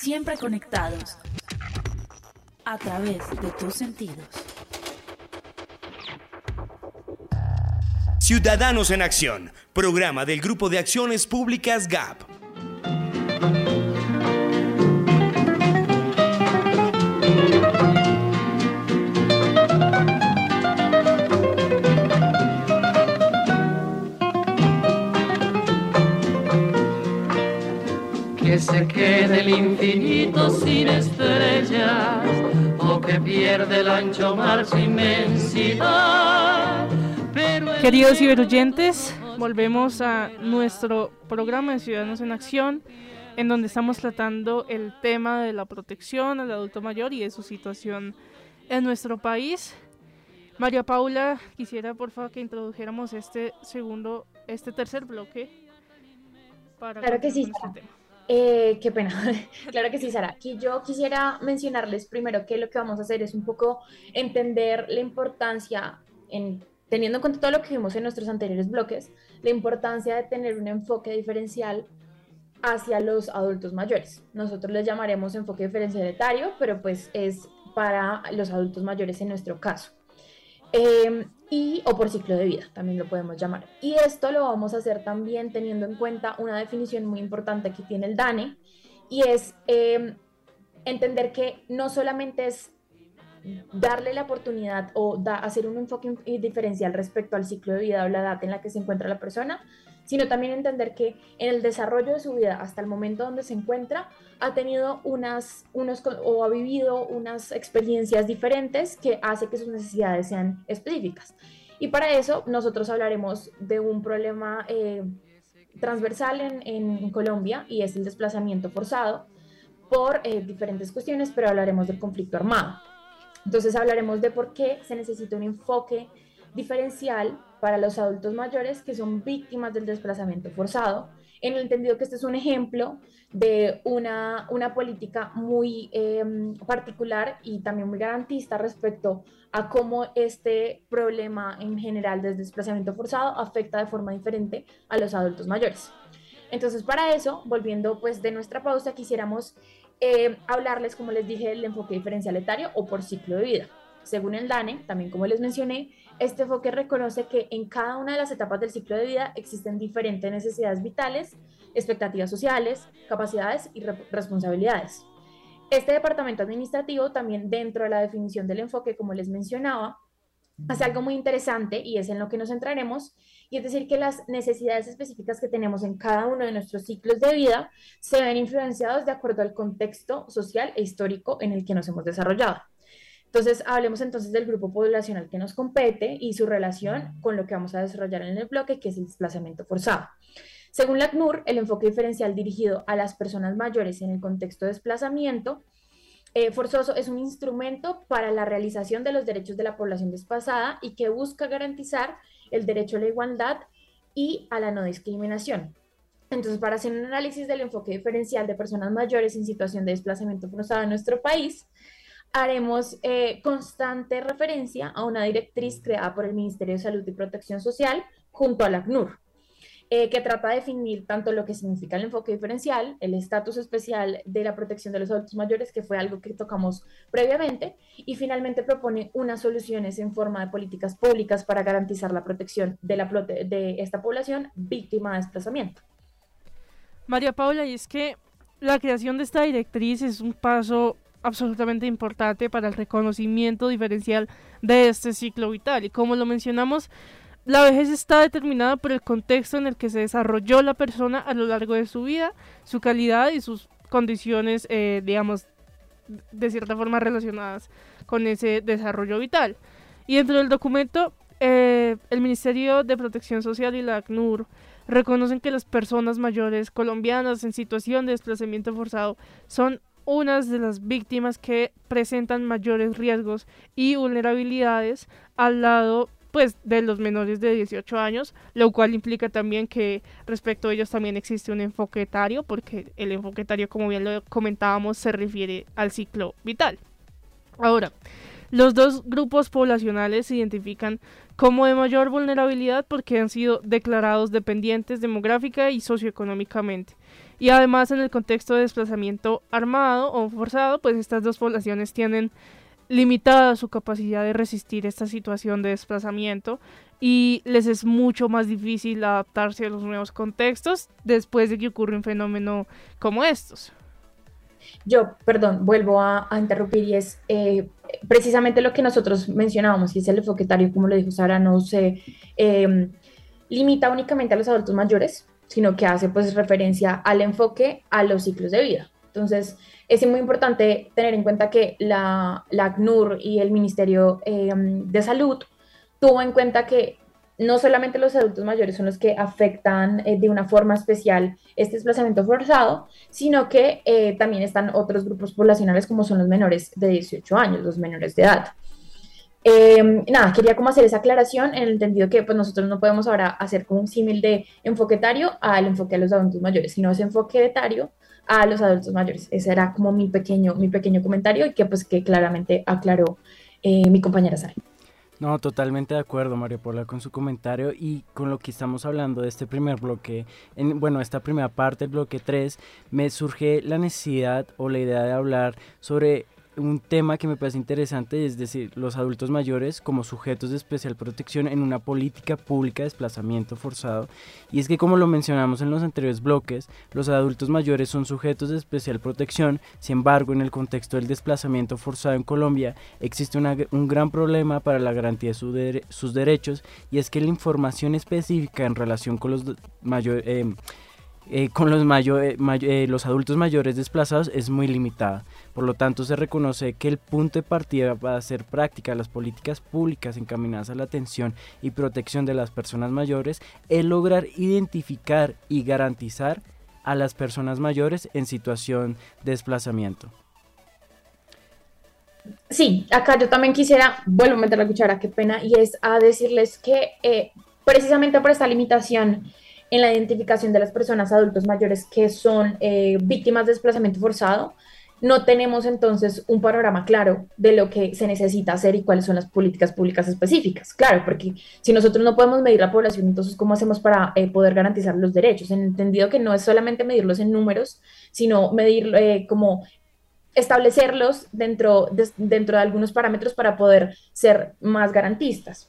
[SPEAKER 7] Siempre conectados. A través de tus sentidos.
[SPEAKER 4] Ciudadanos en Acción, programa del Grupo de Acciones Públicas GAP.
[SPEAKER 16] Ancho mar su inmensidad. Pero el
[SPEAKER 3] Queridos ciberoyentes, volvemos a nuestro programa de Ciudadanos en Acción, en donde estamos tratando el tema de la protección al adulto mayor y de su situación en nuestro país. María Paula, quisiera por favor que introdujéramos este segundo, este tercer bloque. Para
[SPEAKER 6] Claro que sí,
[SPEAKER 3] este tema.
[SPEAKER 6] Eh, qué pena. claro que sí, Sara. Aquí yo quisiera mencionarles primero que lo que vamos a hacer es un poco entender la importancia, en, teniendo en cuenta todo lo que vimos en nuestros anteriores bloques, la importancia de tener un enfoque diferencial hacia los adultos mayores. Nosotros les llamaremos enfoque diferencial etario, pero pues es para los adultos mayores en nuestro caso. Eh, y, o por ciclo de vida, también lo podemos llamar. Y esto lo vamos a hacer también teniendo en cuenta una definición muy importante que tiene el DANE, y es eh, entender que no solamente es darle la oportunidad o hacer un enfoque diferencial respecto al ciclo de vida o la edad en la que se encuentra la persona, sino también entender que en el desarrollo de su vida hasta el momento donde se encuentra ha tenido unas unos o ha vivido unas experiencias diferentes que hace que sus necesidades sean específicas. Y para eso nosotros hablaremos de un problema eh, transversal en, en Colombia y es el desplazamiento forzado por eh, diferentes cuestiones, pero hablaremos del conflicto armado. Entonces hablaremos de por qué se necesita un enfoque diferencial para los adultos mayores que son víctimas del desplazamiento forzado, en el entendido que este es un ejemplo de una, una política muy eh, particular y también muy garantista respecto a cómo este problema en general del desplazamiento forzado afecta de forma diferente a los adultos mayores. Entonces, para eso, volviendo pues de nuestra pausa, quisiéramos eh, hablarles, como les dije, del enfoque diferencial etario o por ciclo de vida. Según el DANE, también como les mencioné, este enfoque reconoce que en cada una de las etapas del ciclo de vida existen diferentes necesidades vitales, expectativas sociales, capacidades y re- responsabilidades. Este departamento administrativo también dentro de la definición del enfoque, como les mencionaba, hace algo muy interesante y es en lo que nos centraremos, y es decir, que las necesidades específicas que tenemos en cada uno de nuestros ciclos de vida se ven influenciados de acuerdo al contexto social e histórico en el que nos hemos desarrollado. Entonces, hablemos entonces del grupo poblacional que nos compete y su relación con lo que vamos a desarrollar en el bloque, que es el desplazamiento forzado. Según la ACNUR, el enfoque diferencial dirigido a las personas mayores en el contexto de desplazamiento eh, forzoso es un instrumento para la realización de los derechos de la población desplazada y que busca garantizar el derecho a la igualdad y a la no discriminación. Entonces, para hacer un análisis del enfoque diferencial de personas mayores en situación de desplazamiento forzado en nuestro país, haremos eh, constante referencia a una directriz creada por el Ministerio de Salud y Protección Social junto a la ACNUR, eh, que trata de definir tanto lo que significa el enfoque diferencial, el estatus especial de la protección de los adultos mayores, que fue algo que tocamos previamente, y finalmente propone unas soluciones en forma de políticas públicas para garantizar la protección de, la esta población víctima de desplazamiento.
[SPEAKER 3] María Paula, y es que la creación de esta directriz es un paso absolutamente importante para el reconocimiento diferencial de este ciclo vital. Y como lo mencionamos, la vejez está determinada por el contexto en el que se desarrolló la persona a lo largo de su vida, su calidad y sus condiciones, eh, digamos, de cierta forma relacionadas con ese desarrollo vital. Y dentro del documento, eh, el Ministerio de Protección Social y la ACNUR reconocen que las personas mayores colombianas en situación de desplazamiento forzado son unas de las víctimas que presentan mayores riesgos y vulnerabilidades al lado pues de los menores de 18 años, lo cual implica también que respecto a ellos también existe un enfoque etario, porque el enfoque etario, como bien lo comentábamos, se refiere al ciclo vital. Ahora, los dos grupos poblacionales se identifican como de mayor vulnerabilidad porque han sido declarados dependientes demográfica y socioeconómicamente. Y además en el contexto de desplazamiento armado o forzado, pues estas dos poblaciones tienen limitada su capacidad de resistir esta situación de desplazamiento y les es mucho más difícil adaptarse a los nuevos contextos después de que ocurre un fenómeno como estos.
[SPEAKER 6] Yo, perdón, vuelvo a, interrumpir y es eh, precisamente lo que nosotros mencionábamos y es el enfoque como lo dijo Sara, no se em, limita únicamente a los adultos mayores, sino que hace pues referencia al enfoque a los ciclos de vida. Entonces, es muy importante tener en cuenta que la, la ACNUR y el Ministerio em, de Salud tuvo en cuenta que no solamente los adultos mayores son los que afectan eh, de una forma especial este desplazamiento forzado, sino que eh, también están otros grupos poblacionales como son los menores de 18 años, los menores de edad. Em, nada, quería como hacer esa aclaración en el entendido que pues nosotros no podemos ahora hacer como un símil de enfoque etario al enfoque a los adultos mayores, sino ese enfoque etario a los adultos mayores. Ese era como mi pequeño, mi pequeño comentario y que pues que claramente aclaró eh, mi compañera Sara.
[SPEAKER 5] No, totalmente de acuerdo, Mario Paula, con su comentario y con lo que estamos hablando de este primer bloque. En, bueno, esta primera parte, el bloque 3, me surge la necesidad o la idea de hablar sobre un tema que me parece interesante, es decir, los adultos mayores como sujetos de especial protección en una política pública de desplazamiento forzado. Y es que como lo mencionamos en los anteriores bloques, los adultos mayores son sujetos de especial protección, sin embargo, en el contexto del desplazamiento forzado en Colombia existe un gran problema para la garantía de sus derechos y es que la información específica en relación con los mayores... Eh, eh, con los, eh, eh, los adultos mayores desplazados es muy limitada. Por lo tanto, se reconoce que el punto de partida para hacer práctica las políticas públicas encaminadas a la atención y protección de las personas mayores es lograr identificar y garantizar a las personas mayores en situación de desplazamiento.
[SPEAKER 6] Sí, acá yo también quisiera, vuelvo a meter la cuchara, qué pena, y es a decirles que precisamente por esta limitación en la identificación de las personas adultos mayores que son eh, víctimas de desplazamiento forzado, no tenemos entonces un panorama claro de lo que se necesita hacer y cuáles son las políticas públicas específicas. Claro, porque si nosotros no podemos medir la población, entonces ¿cómo hacemos para eh, poder garantizar los derechos? En entendido que no es solamente medirlos en números, sino medir eh, como establecerlos dentro dentro de algunos parámetros para poder ser más garantistas.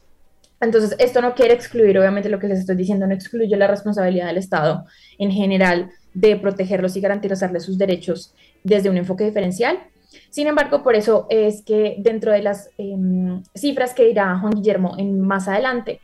[SPEAKER 6] Entonces, esto no quiere excluir, obviamente lo que les estoy diciendo no excluye la responsabilidad del Estado en general de protegerlos y garantizarles sus derechos desde un enfoque diferencial. Sin embargo, por eso es que dentro de las em, cifras que dirá Juan Guillermo en, más adelante,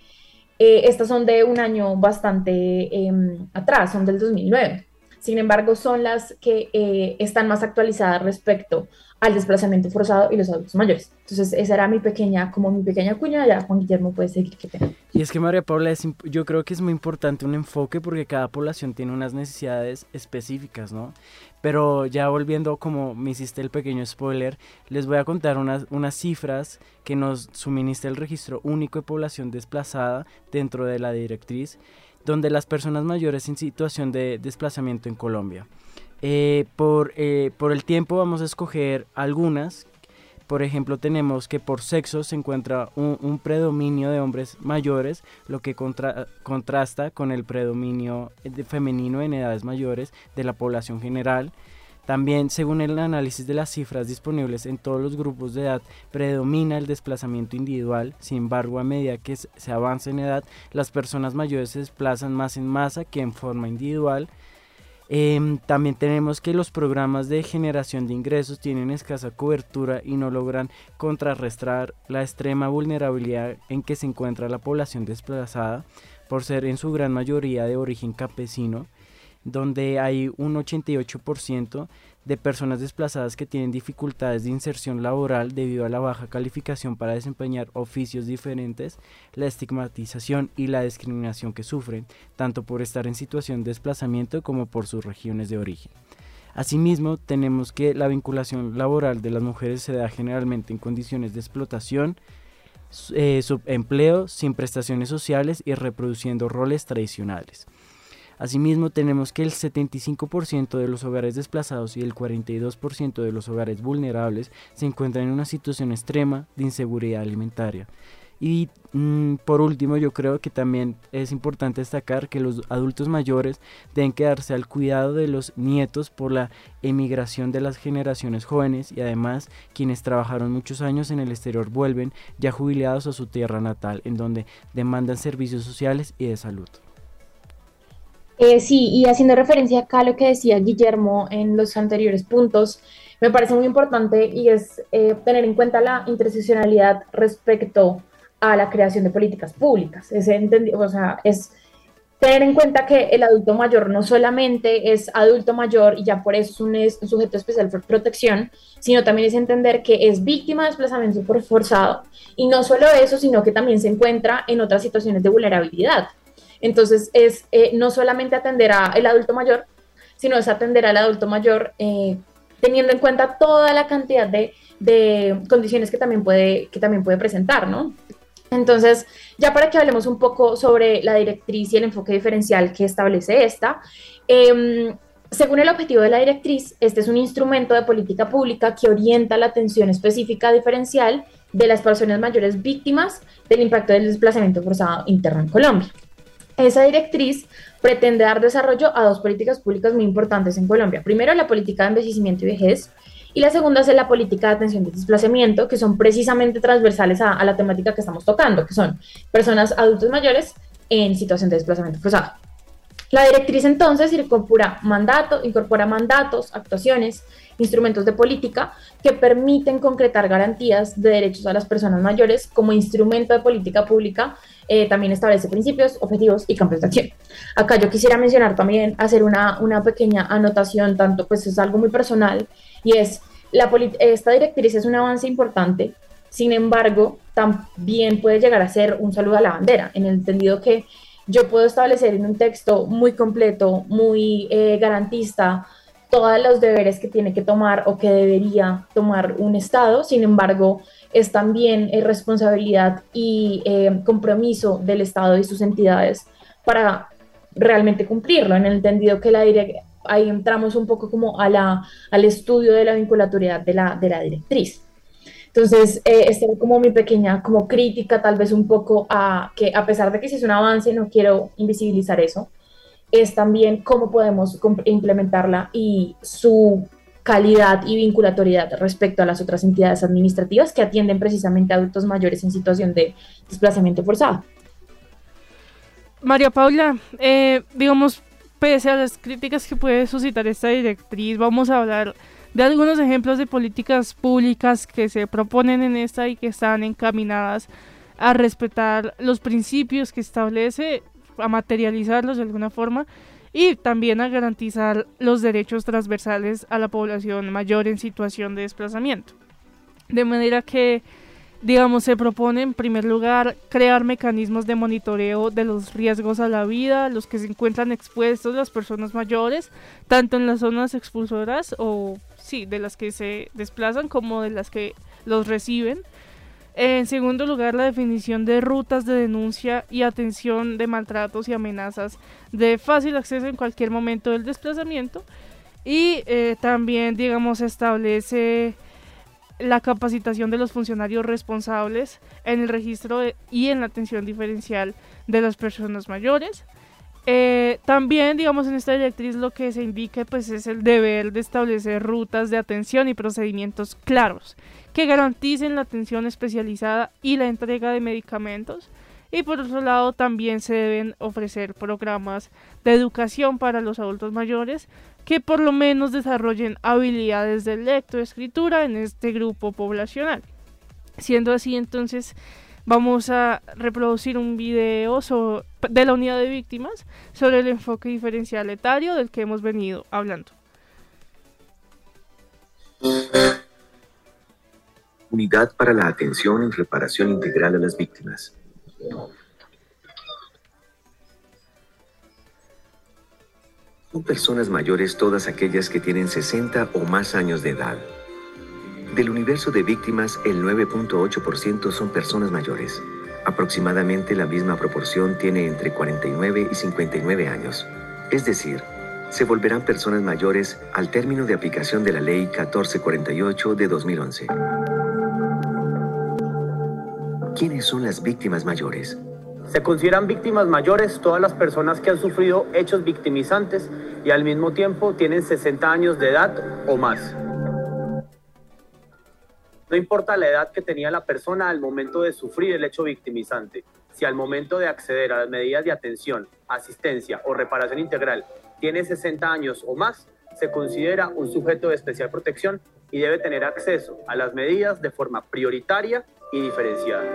[SPEAKER 6] eh, estas son de un año bastante em, atrás, son del 2009. Sin embargo, son las que eh, están más actualizadas respecto al desplazamiento forzado y los adultos mayores. Entonces, esa era mi pequeña, como mi pequeña cuña, ya Juan Guillermo puede seguir. que
[SPEAKER 5] Y es que María Paula, yo creo que es muy importante un enfoque porque cada población tiene unas necesidades específicas, ¿no? Pero ya volviendo, como me hiciste el pequeño spoiler, les voy a contar unas, unas cifras que nos suministra el registro único de población desplazada dentro de la directriz donde las personas mayores en situación de desplazamiento en Colombia. Eh, por, eh, por el tiempo vamos a escoger algunas. Por ejemplo, tenemos que por sexo se encuentra un, predominio de hombres mayores, lo que contrasta con el predominio femenino en edades mayores de la población general. También, según el análisis de las cifras disponibles en todos los grupos de edad, predomina el desplazamiento individual. Sin embargo, a medida que se avanza en edad, las personas mayores se desplazan más en masa que en forma individual. Em, también tenemos que los programas de generación de ingresos tienen escasa cobertura y no logran contrarrestar la extrema vulnerabilidad en que se encuentra la población desplazada por ser en su gran mayoría de origen campesino donde hay un 88% de personas desplazadas que tienen dificultades de inserción laboral debido a la baja calificación para desempeñar oficios diferentes, la estigmatización y la discriminación que sufren, tanto por estar en situación de desplazamiento como por sus regiones de origen. Asimismo, tenemos que la vinculación laboral de las mujeres se da generalmente en condiciones de explotación, eh, subempleo, sin prestaciones sociales y reproduciendo roles tradicionales. Asimismo, tenemos que el 75% de los hogares desplazados y el 42% de los hogares vulnerables se encuentran en una situación extrema de inseguridad alimentaria. Y mm, por último, yo creo que también es importante destacar que los adultos mayores deben quedarse al cuidado de los nietos por la emigración de las generaciones jóvenes y además quienes trabajaron muchos años en el exterior vuelven ya jubilados a su tierra natal, en donde demandan servicios sociales y de salud.
[SPEAKER 6] Eh, sí, y haciendo referencia acá a lo que decía Guillermo en los anteriores puntos, me parece muy importante y es eh, tener en cuenta la interseccionalidad respecto a la creación de políticas públicas. Es, o sea, es tener en cuenta que el adulto mayor no solamente es adulto mayor y ya por eso es un, es un sujeto especial por protección, sino también es entender que es víctima de desplazamiento por forzado y no solo eso, sino que también se encuentra en otras situaciones de vulnerabilidad. Entonces, es eh, no solamente atender al adulto mayor, sino es atender al adulto mayor eh, teniendo en cuenta toda la cantidad de, condiciones que también, puede, que también puede presentar, ¿no? Entonces, ya para que hablemos un poco sobre la directriz y el enfoque diferencial que establece esta, em, según el objetivo de la directriz, este es un instrumento de política pública que orienta la atención específica diferencial de las personas mayores víctimas del impacto del desplazamiento forzado interno en Colombia. Esa directriz pretende dar desarrollo a dos políticas públicas muy importantes en Colombia. Primero, la política de envejecimiento y vejez, y la segunda es la política de atención de desplazamiento, que son precisamente transversales a, la temática que estamos tocando, que son personas adultos mayores en situación de desplazamiento forzado. La directriz entonces incorpora, mandato, incorpora mandatos, actuaciones, instrumentos de política que permiten concretar garantías de derechos a las personas mayores como instrumento de política pública. Eh, también establece principios, objetivos y campos de acción. Acá yo quisiera mencionar también, hacer una, una pequeña anotación, tanto pues es algo muy personal, y es, la esta directriz es un avance importante, sin embargo, también puede llegar a ser un saludo a la bandera, en el entendido que yo puedo establecer en un texto muy completo, muy eh, garantista, todos los deberes que tiene que tomar o que debería tomar un Estado, sin embargo, es también eh, responsabilidad y eh, compromiso del Estado y sus entidades para realmente cumplirlo, en el entendido que la ahí entramos un poco como a la, al estudio de la vinculatoriedad de la, de la directriz. Entonces, eh, esta es como mi pequeña como crítica, tal vez un poco a que a pesar de que sí es un avance, no quiero invisibilizar eso, es también cómo podemos implementarla y su calidad y vinculatoriedad respecto a las otras entidades administrativas que atienden precisamente a adultos mayores en situación de desplazamiento forzado.
[SPEAKER 3] María Paula, eh, digamos, pese a las críticas que puede suscitar esta directriz, vamos a hablar de algunos ejemplos de políticas públicas que se proponen en esta y que están encaminadas a respetar los principios que establece, a materializarlos de alguna forma y también a garantizar los derechos transversales a la población mayor en situación de desplazamiento. De manera que digamos, se propone en primer lugar crear mecanismos de monitoreo de los riesgos a la vida, los que se encuentran expuestos las personas mayores, tanto en las zonas expulsoras o sí, de las que se desplazan como de las que los reciben. En segundo lugar, la definición de rutas de denuncia y atención de maltratos y amenazas de fácil acceso en cualquier momento del desplazamiento. Y eh, también, digamos, establece la capacitación de los funcionarios responsables en el registro y en la atención diferencial de las personas mayores. Eh, también, digamos, en esta directriz lo que se indica pues, es el deber de establecer rutas de atención y procedimientos claros que garanticen la atención especializada y la entrega de medicamentos. Y por otro lado, también se deben ofrecer programas de educación para los adultos mayores que por lo menos desarrollen habilidades de lectoescritura en este grupo poblacional. Siendo así, entonces vamos a reproducir un video de la unidad de víctimas sobre el enfoque diferencial etario del que hemos venido hablando.
[SPEAKER 17] Unidad para la atención y reparación integral a las víctimas. Son personas mayores todas aquellas que tienen 60 o más años de edad. Del universo de víctimas, el 9.8% son personas mayores. Aproximadamente la misma proporción tiene entre 49 y 59 años. Es decir, se volverán personas mayores al término de aplicación de la Ley 1448 de 2011. ¿Quiénes son las víctimas mayores?
[SPEAKER 18] Se consideran víctimas mayores todas las personas que han sufrido hechos victimizantes y al mismo tiempo tienen 60 años de edad o más. No importa la edad que tenía la persona al momento de sufrir el hecho victimizante, si al momento de acceder a las medidas de atención, asistencia o reparación integral tiene 60 años o más, se considera un sujeto de especial protección y debe tener acceso a las medidas de forma prioritaria y diferenciada.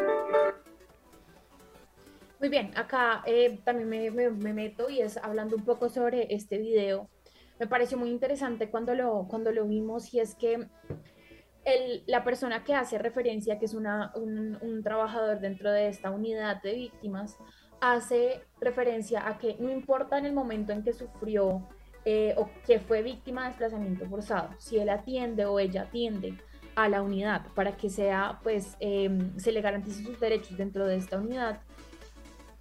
[SPEAKER 6] Muy bien, acá eh, también me, me, me, meto y es hablando un poco sobre este video. Me pareció muy interesante cuando lo, cuando lo vimos y es que el, la persona que hace referencia, que es una, un, un trabajador dentro de esta unidad de víctimas, hace referencia a que no importa en el momento en que sufrió eh, o que fue víctima de desplazamiento forzado, si él atiende o ella atiende a la unidad para que sea, pues, eh, se le garantice sus derechos dentro de esta unidad,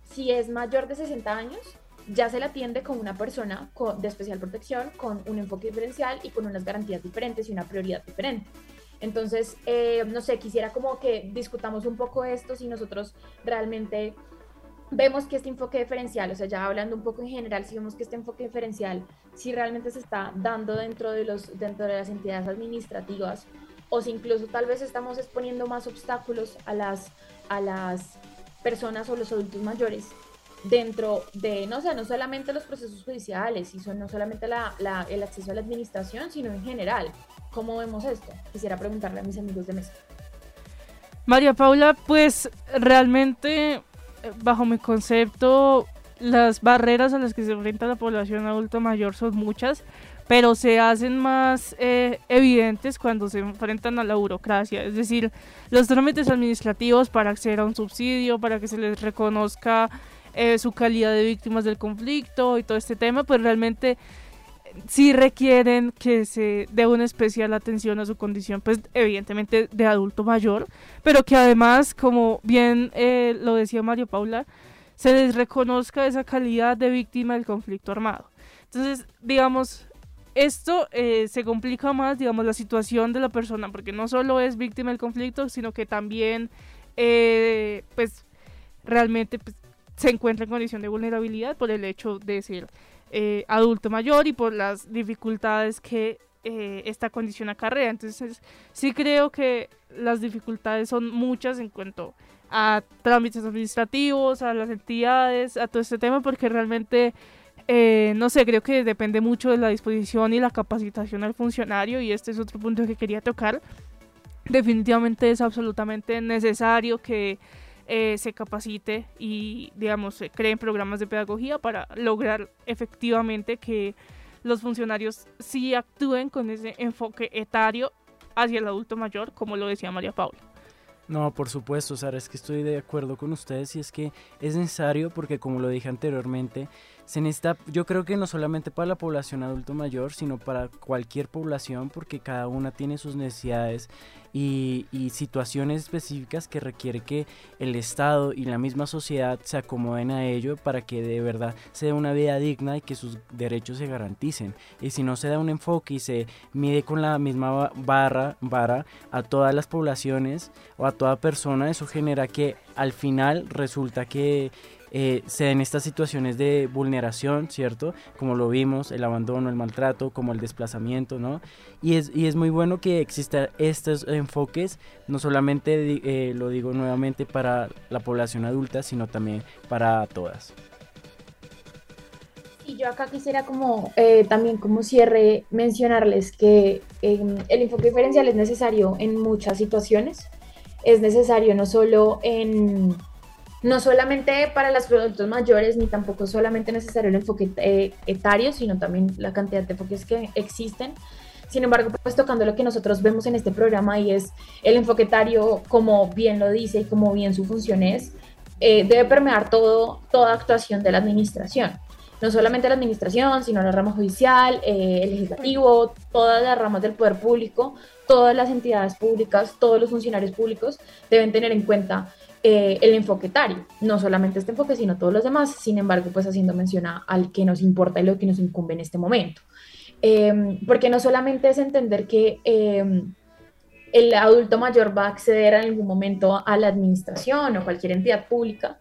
[SPEAKER 6] si es mayor de 60 años, ya se le atiende con una persona con, de especial protección, con un enfoque diferencial y con unas garantías diferentes y una prioridad diferente. Entonces, eh, no sé, quisiera como que discutamos un poco esto, si nosotros realmente vemos que este enfoque diferencial, o sea, ya hablando un poco en general, si vemos que este enfoque diferencial, si realmente se está dando dentro de, los, dentro de las entidades administrativas, o si incluso tal vez estamos exponiendo más obstáculos a las, a las personas o los adultos mayores dentro de, no sé, no solamente los procesos judiciales, y no solamente la, la, el acceso a la administración, sino en general. ¿Cómo vemos esto? Quisiera preguntarle a mis amigos de mesa.
[SPEAKER 3] María Paula, pues realmente bajo mi concepto, las barreras a las que se enfrenta la población adulta mayor son muchas, pero se hacen más eh, evidentes cuando se enfrentan a la burocracia, es decir, los trámites administrativos para acceder a un subsidio, para que se les reconozca eh, su calidad de víctimas del conflicto y todo este tema, pues realmente sí requieren que se dé una especial atención a su condición, pues evidentemente de adulto mayor, pero que además, como bien eh, lo decía Mario Paula, se les reconozca esa calidad de víctima del conflicto armado. Entonces, digamos, esto eh, se complica más, digamos, la situación de la persona, porque no solo es víctima del conflicto, sino que también, eh, pues, realmente pues, se encuentra en condición de vulnerabilidad por el hecho de ser eh, adulto mayor y por las dificultades que eh, esta condición acarrea. Entonces, sí creo que las dificultades son muchas en cuanto a trámites administrativos, a las entidades, a todo este tema, porque realmente, eh, no sé, creo que depende mucho de la disposición y la capacitación del funcionario y este es otro punto que quería tocar. Definitivamente es absolutamente necesario que eh, se capacite y, digamos, creen programas de pedagogía para lograr efectivamente que los funcionarios sí actúen con ese enfoque etario hacia el adulto mayor, como lo decía María Paula.
[SPEAKER 5] No, por supuesto, Sara, es que estoy de acuerdo con ustedes y es que es necesario porque como lo dije anteriormente, se necesita, yo creo que no solamente para la población adulto mayor, sino para cualquier población porque cada una tiene sus necesidades y, situaciones específicas que requiere que el Estado y la misma sociedad se acomoden a ello para que de verdad se dé una vida digna y que sus derechos se garanticen. Y si no se da un enfoque y se mide con la misma barra, vara a todas las poblaciones o a toda persona, eso genera que al final resulta que eh, se den estas situaciones de vulneración, ¿cierto? Como lo vimos, el abandono, el maltrato, como el desplazamiento, ¿no? Y es, y es muy bueno que existan estos enfoques, no solamente eh, lo digo nuevamente para la población adulta, sino también para todas.
[SPEAKER 6] Y yo acá quisiera como eh, también como cierre mencionarles que em, el enfoque diferencial es necesario en muchas situaciones. Es necesario no solo en no solamente para los adultos mayores, ni tampoco solamente necesario el enfoque eh, etario, sino también la cantidad de enfoques que existen. Sin embargo, pues tocando lo que nosotros vemos en este programa y es el enfoque etario, como bien lo dice y como bien su función es, eh, debe permear todo, toda actuación de la administración. No solamente la administración, sino la rama judicial, eh, el legislativo, todas las ramas del poder público, todas las entidades públicas, todos los funcionarios públicos deben tener en cuenta eh, el enfoque etario, no solamente este enfoque, sino todos los demás, sin embargo, pues haciendo mención al que nos importa y lo que nos incumbe en este momento. Em, porque no solamente es entender que em, el adulto mayor va a acceder en algún momento a la administración o cualquier entidad pública,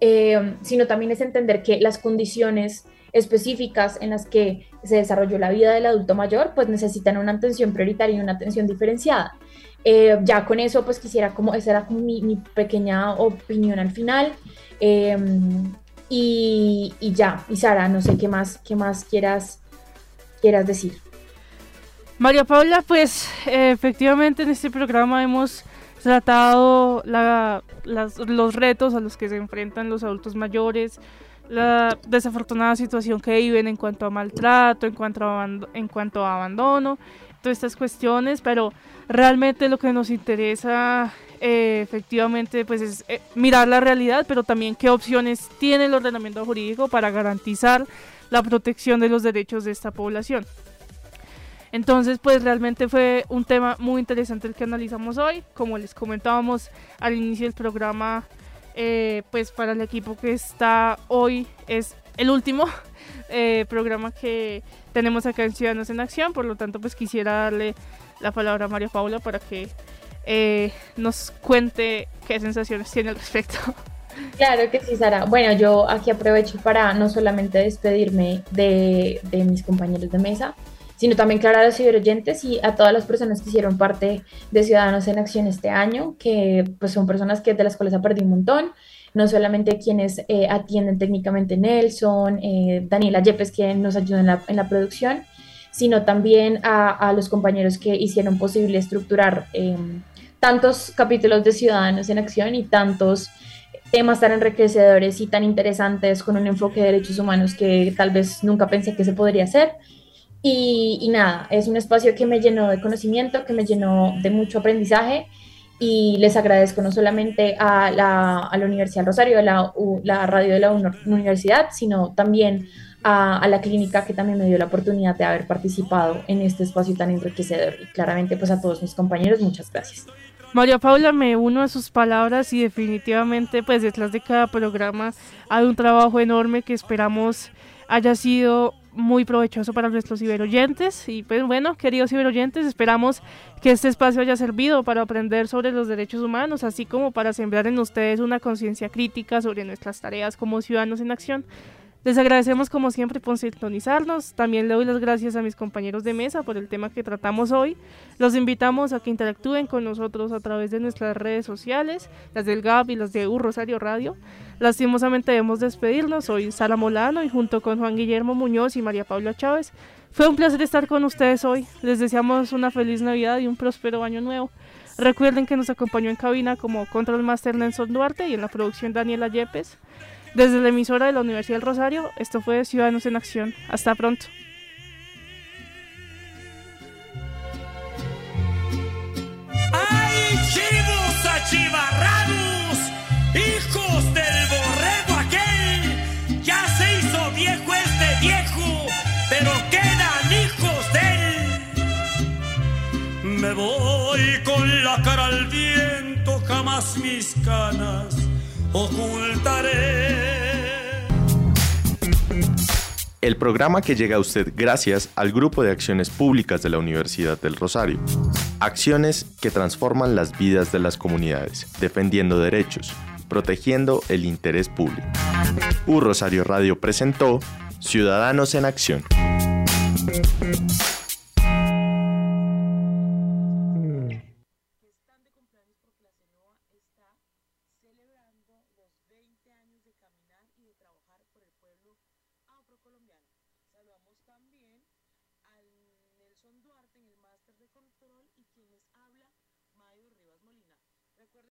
[SPEAKER 6] eh, sino también es entender que las condiciones específicas en las que se desarrolló la vida del adulto mayor, pues necesitan una atención prioritaria y una atención diferenciada. Eh, ya con eso, pues quisiera como, esa era como mi, mi pequeña opinión al final. Eh, y, y, ya, y Sara, no sé qué más, qué más quieras, quieras decir.
[SPEAKER 3] María Paula, pues efectivamente en este programa hemos tratado la, las, los retos a los que se enfrentan los adultos mayores, la desafortunada situación que viven en cuanto a maltrato, en cuanto a, en cuanto a abandono, todas estas cuestiones, pero realmente lo que nos interesa eh, efectivamente pues es eh, mirar la realidad, pero también qué opciones tiene el ordenamiento jurídico para garantizar la protección de los derechos de esta población. Entonces, pues realmente fue un tema muy interesante el que analizamos hoy. Como les comentábamos al inicio del programa, eh, pues para el equipo que está hoy es el último eh, programa que tenemos acá en Ciudadanos en Acción. Por lo tanto, pues quisiera darle la palabra a María Paula para que eh, nos cuente qué sensaciones tiene al respecto.
[SPEAKER 6] Claro que sí, Sara. Bueno, yo aquí aprovecho para no solamente despedirme de, de mis compañeros de mesa, sino también claro a los ciberoyentes y a todas las personas que hicieron parte de Ciudadanos en Acción este año, que pues son personas que de las cuales aprendí un montón, no solamente quienes eh, atienden técnicamente Nelson, eh, Daniela Yepes, que nos ayuda en la, producción, sino también a, a, los compañeros que hicieron posible estructurar eh, tantos capítulos de Ciudadanos en Acción y tantos temas tan enriquecedores y tan interesantes con un enfoque de derechos humanos que tal vez nunca pensé que se podría hacer. Y, y, nada, es un espacio que me llenó de conocimiento, que me llenó de mucho aprendizaje y les agradezco no solamente a la, a la Universidad Rosario, a la, la, radio de la universidad, sino también a, a, la clínica que también me dio la oportunidad de haber participado en este espacio tan enriquecedor. Y claramente pues a todos mis compañeros, muchas gracias.
[SPEAKER 3] María Paula, me uno a sus palabras y definitivamente pues detrás de cada programa hay un trabajo enorme que esperamos haya sido muy provechoso para nuestros ciberoyentes. Y pues bueno, queridos ciberoyentes, esperamos que este espacio haya servido para aprender sobre los derechos humanos, así como para sembrar en ustedes una conciencia crítica sobre nuestras tareas como ciudadanos en acción. Les agradecemos como siempre por sintonizarnos. También le doy las gracias a mis compañeros de mesa por el tema que tratamos hoy. Los invitamos a que interactúen con nosotros a través de nuestras redes sociales, las del GAP y las de U Rosario Radio. Lastimosamente debemos despedirnos. Soy Sara Molano y junto con Juan Guillermo Muñoz y María Paula Chávez. Fue un placer estar con ustedes hoy. Les deseamos una feliz Navidad y un próspero año nuevo. Recuerden que nos acompañó en cabina como Control Master Nelson Duarte y en la producción Daniela Yepes. Desde la emisora de la Universidad del Rosario, esto fue Ciudadanos en Acción. Hasta pronto.
[SPEAKER 19] ¡Ay, chivos achivarrados! ¡Hijos Me voy con la cara al viento, jamás mis canas ocultaré.
[SPEAKER 20] El programa que llega a usted gracias al Grupo de Acciones Públicas de la Universidad del Rosario. Acciones que transforman las vidas de las comunidades, defendiendo derechos, protegiendo el interés público. U Rosario Radio presentó Ciudadanos en Acción.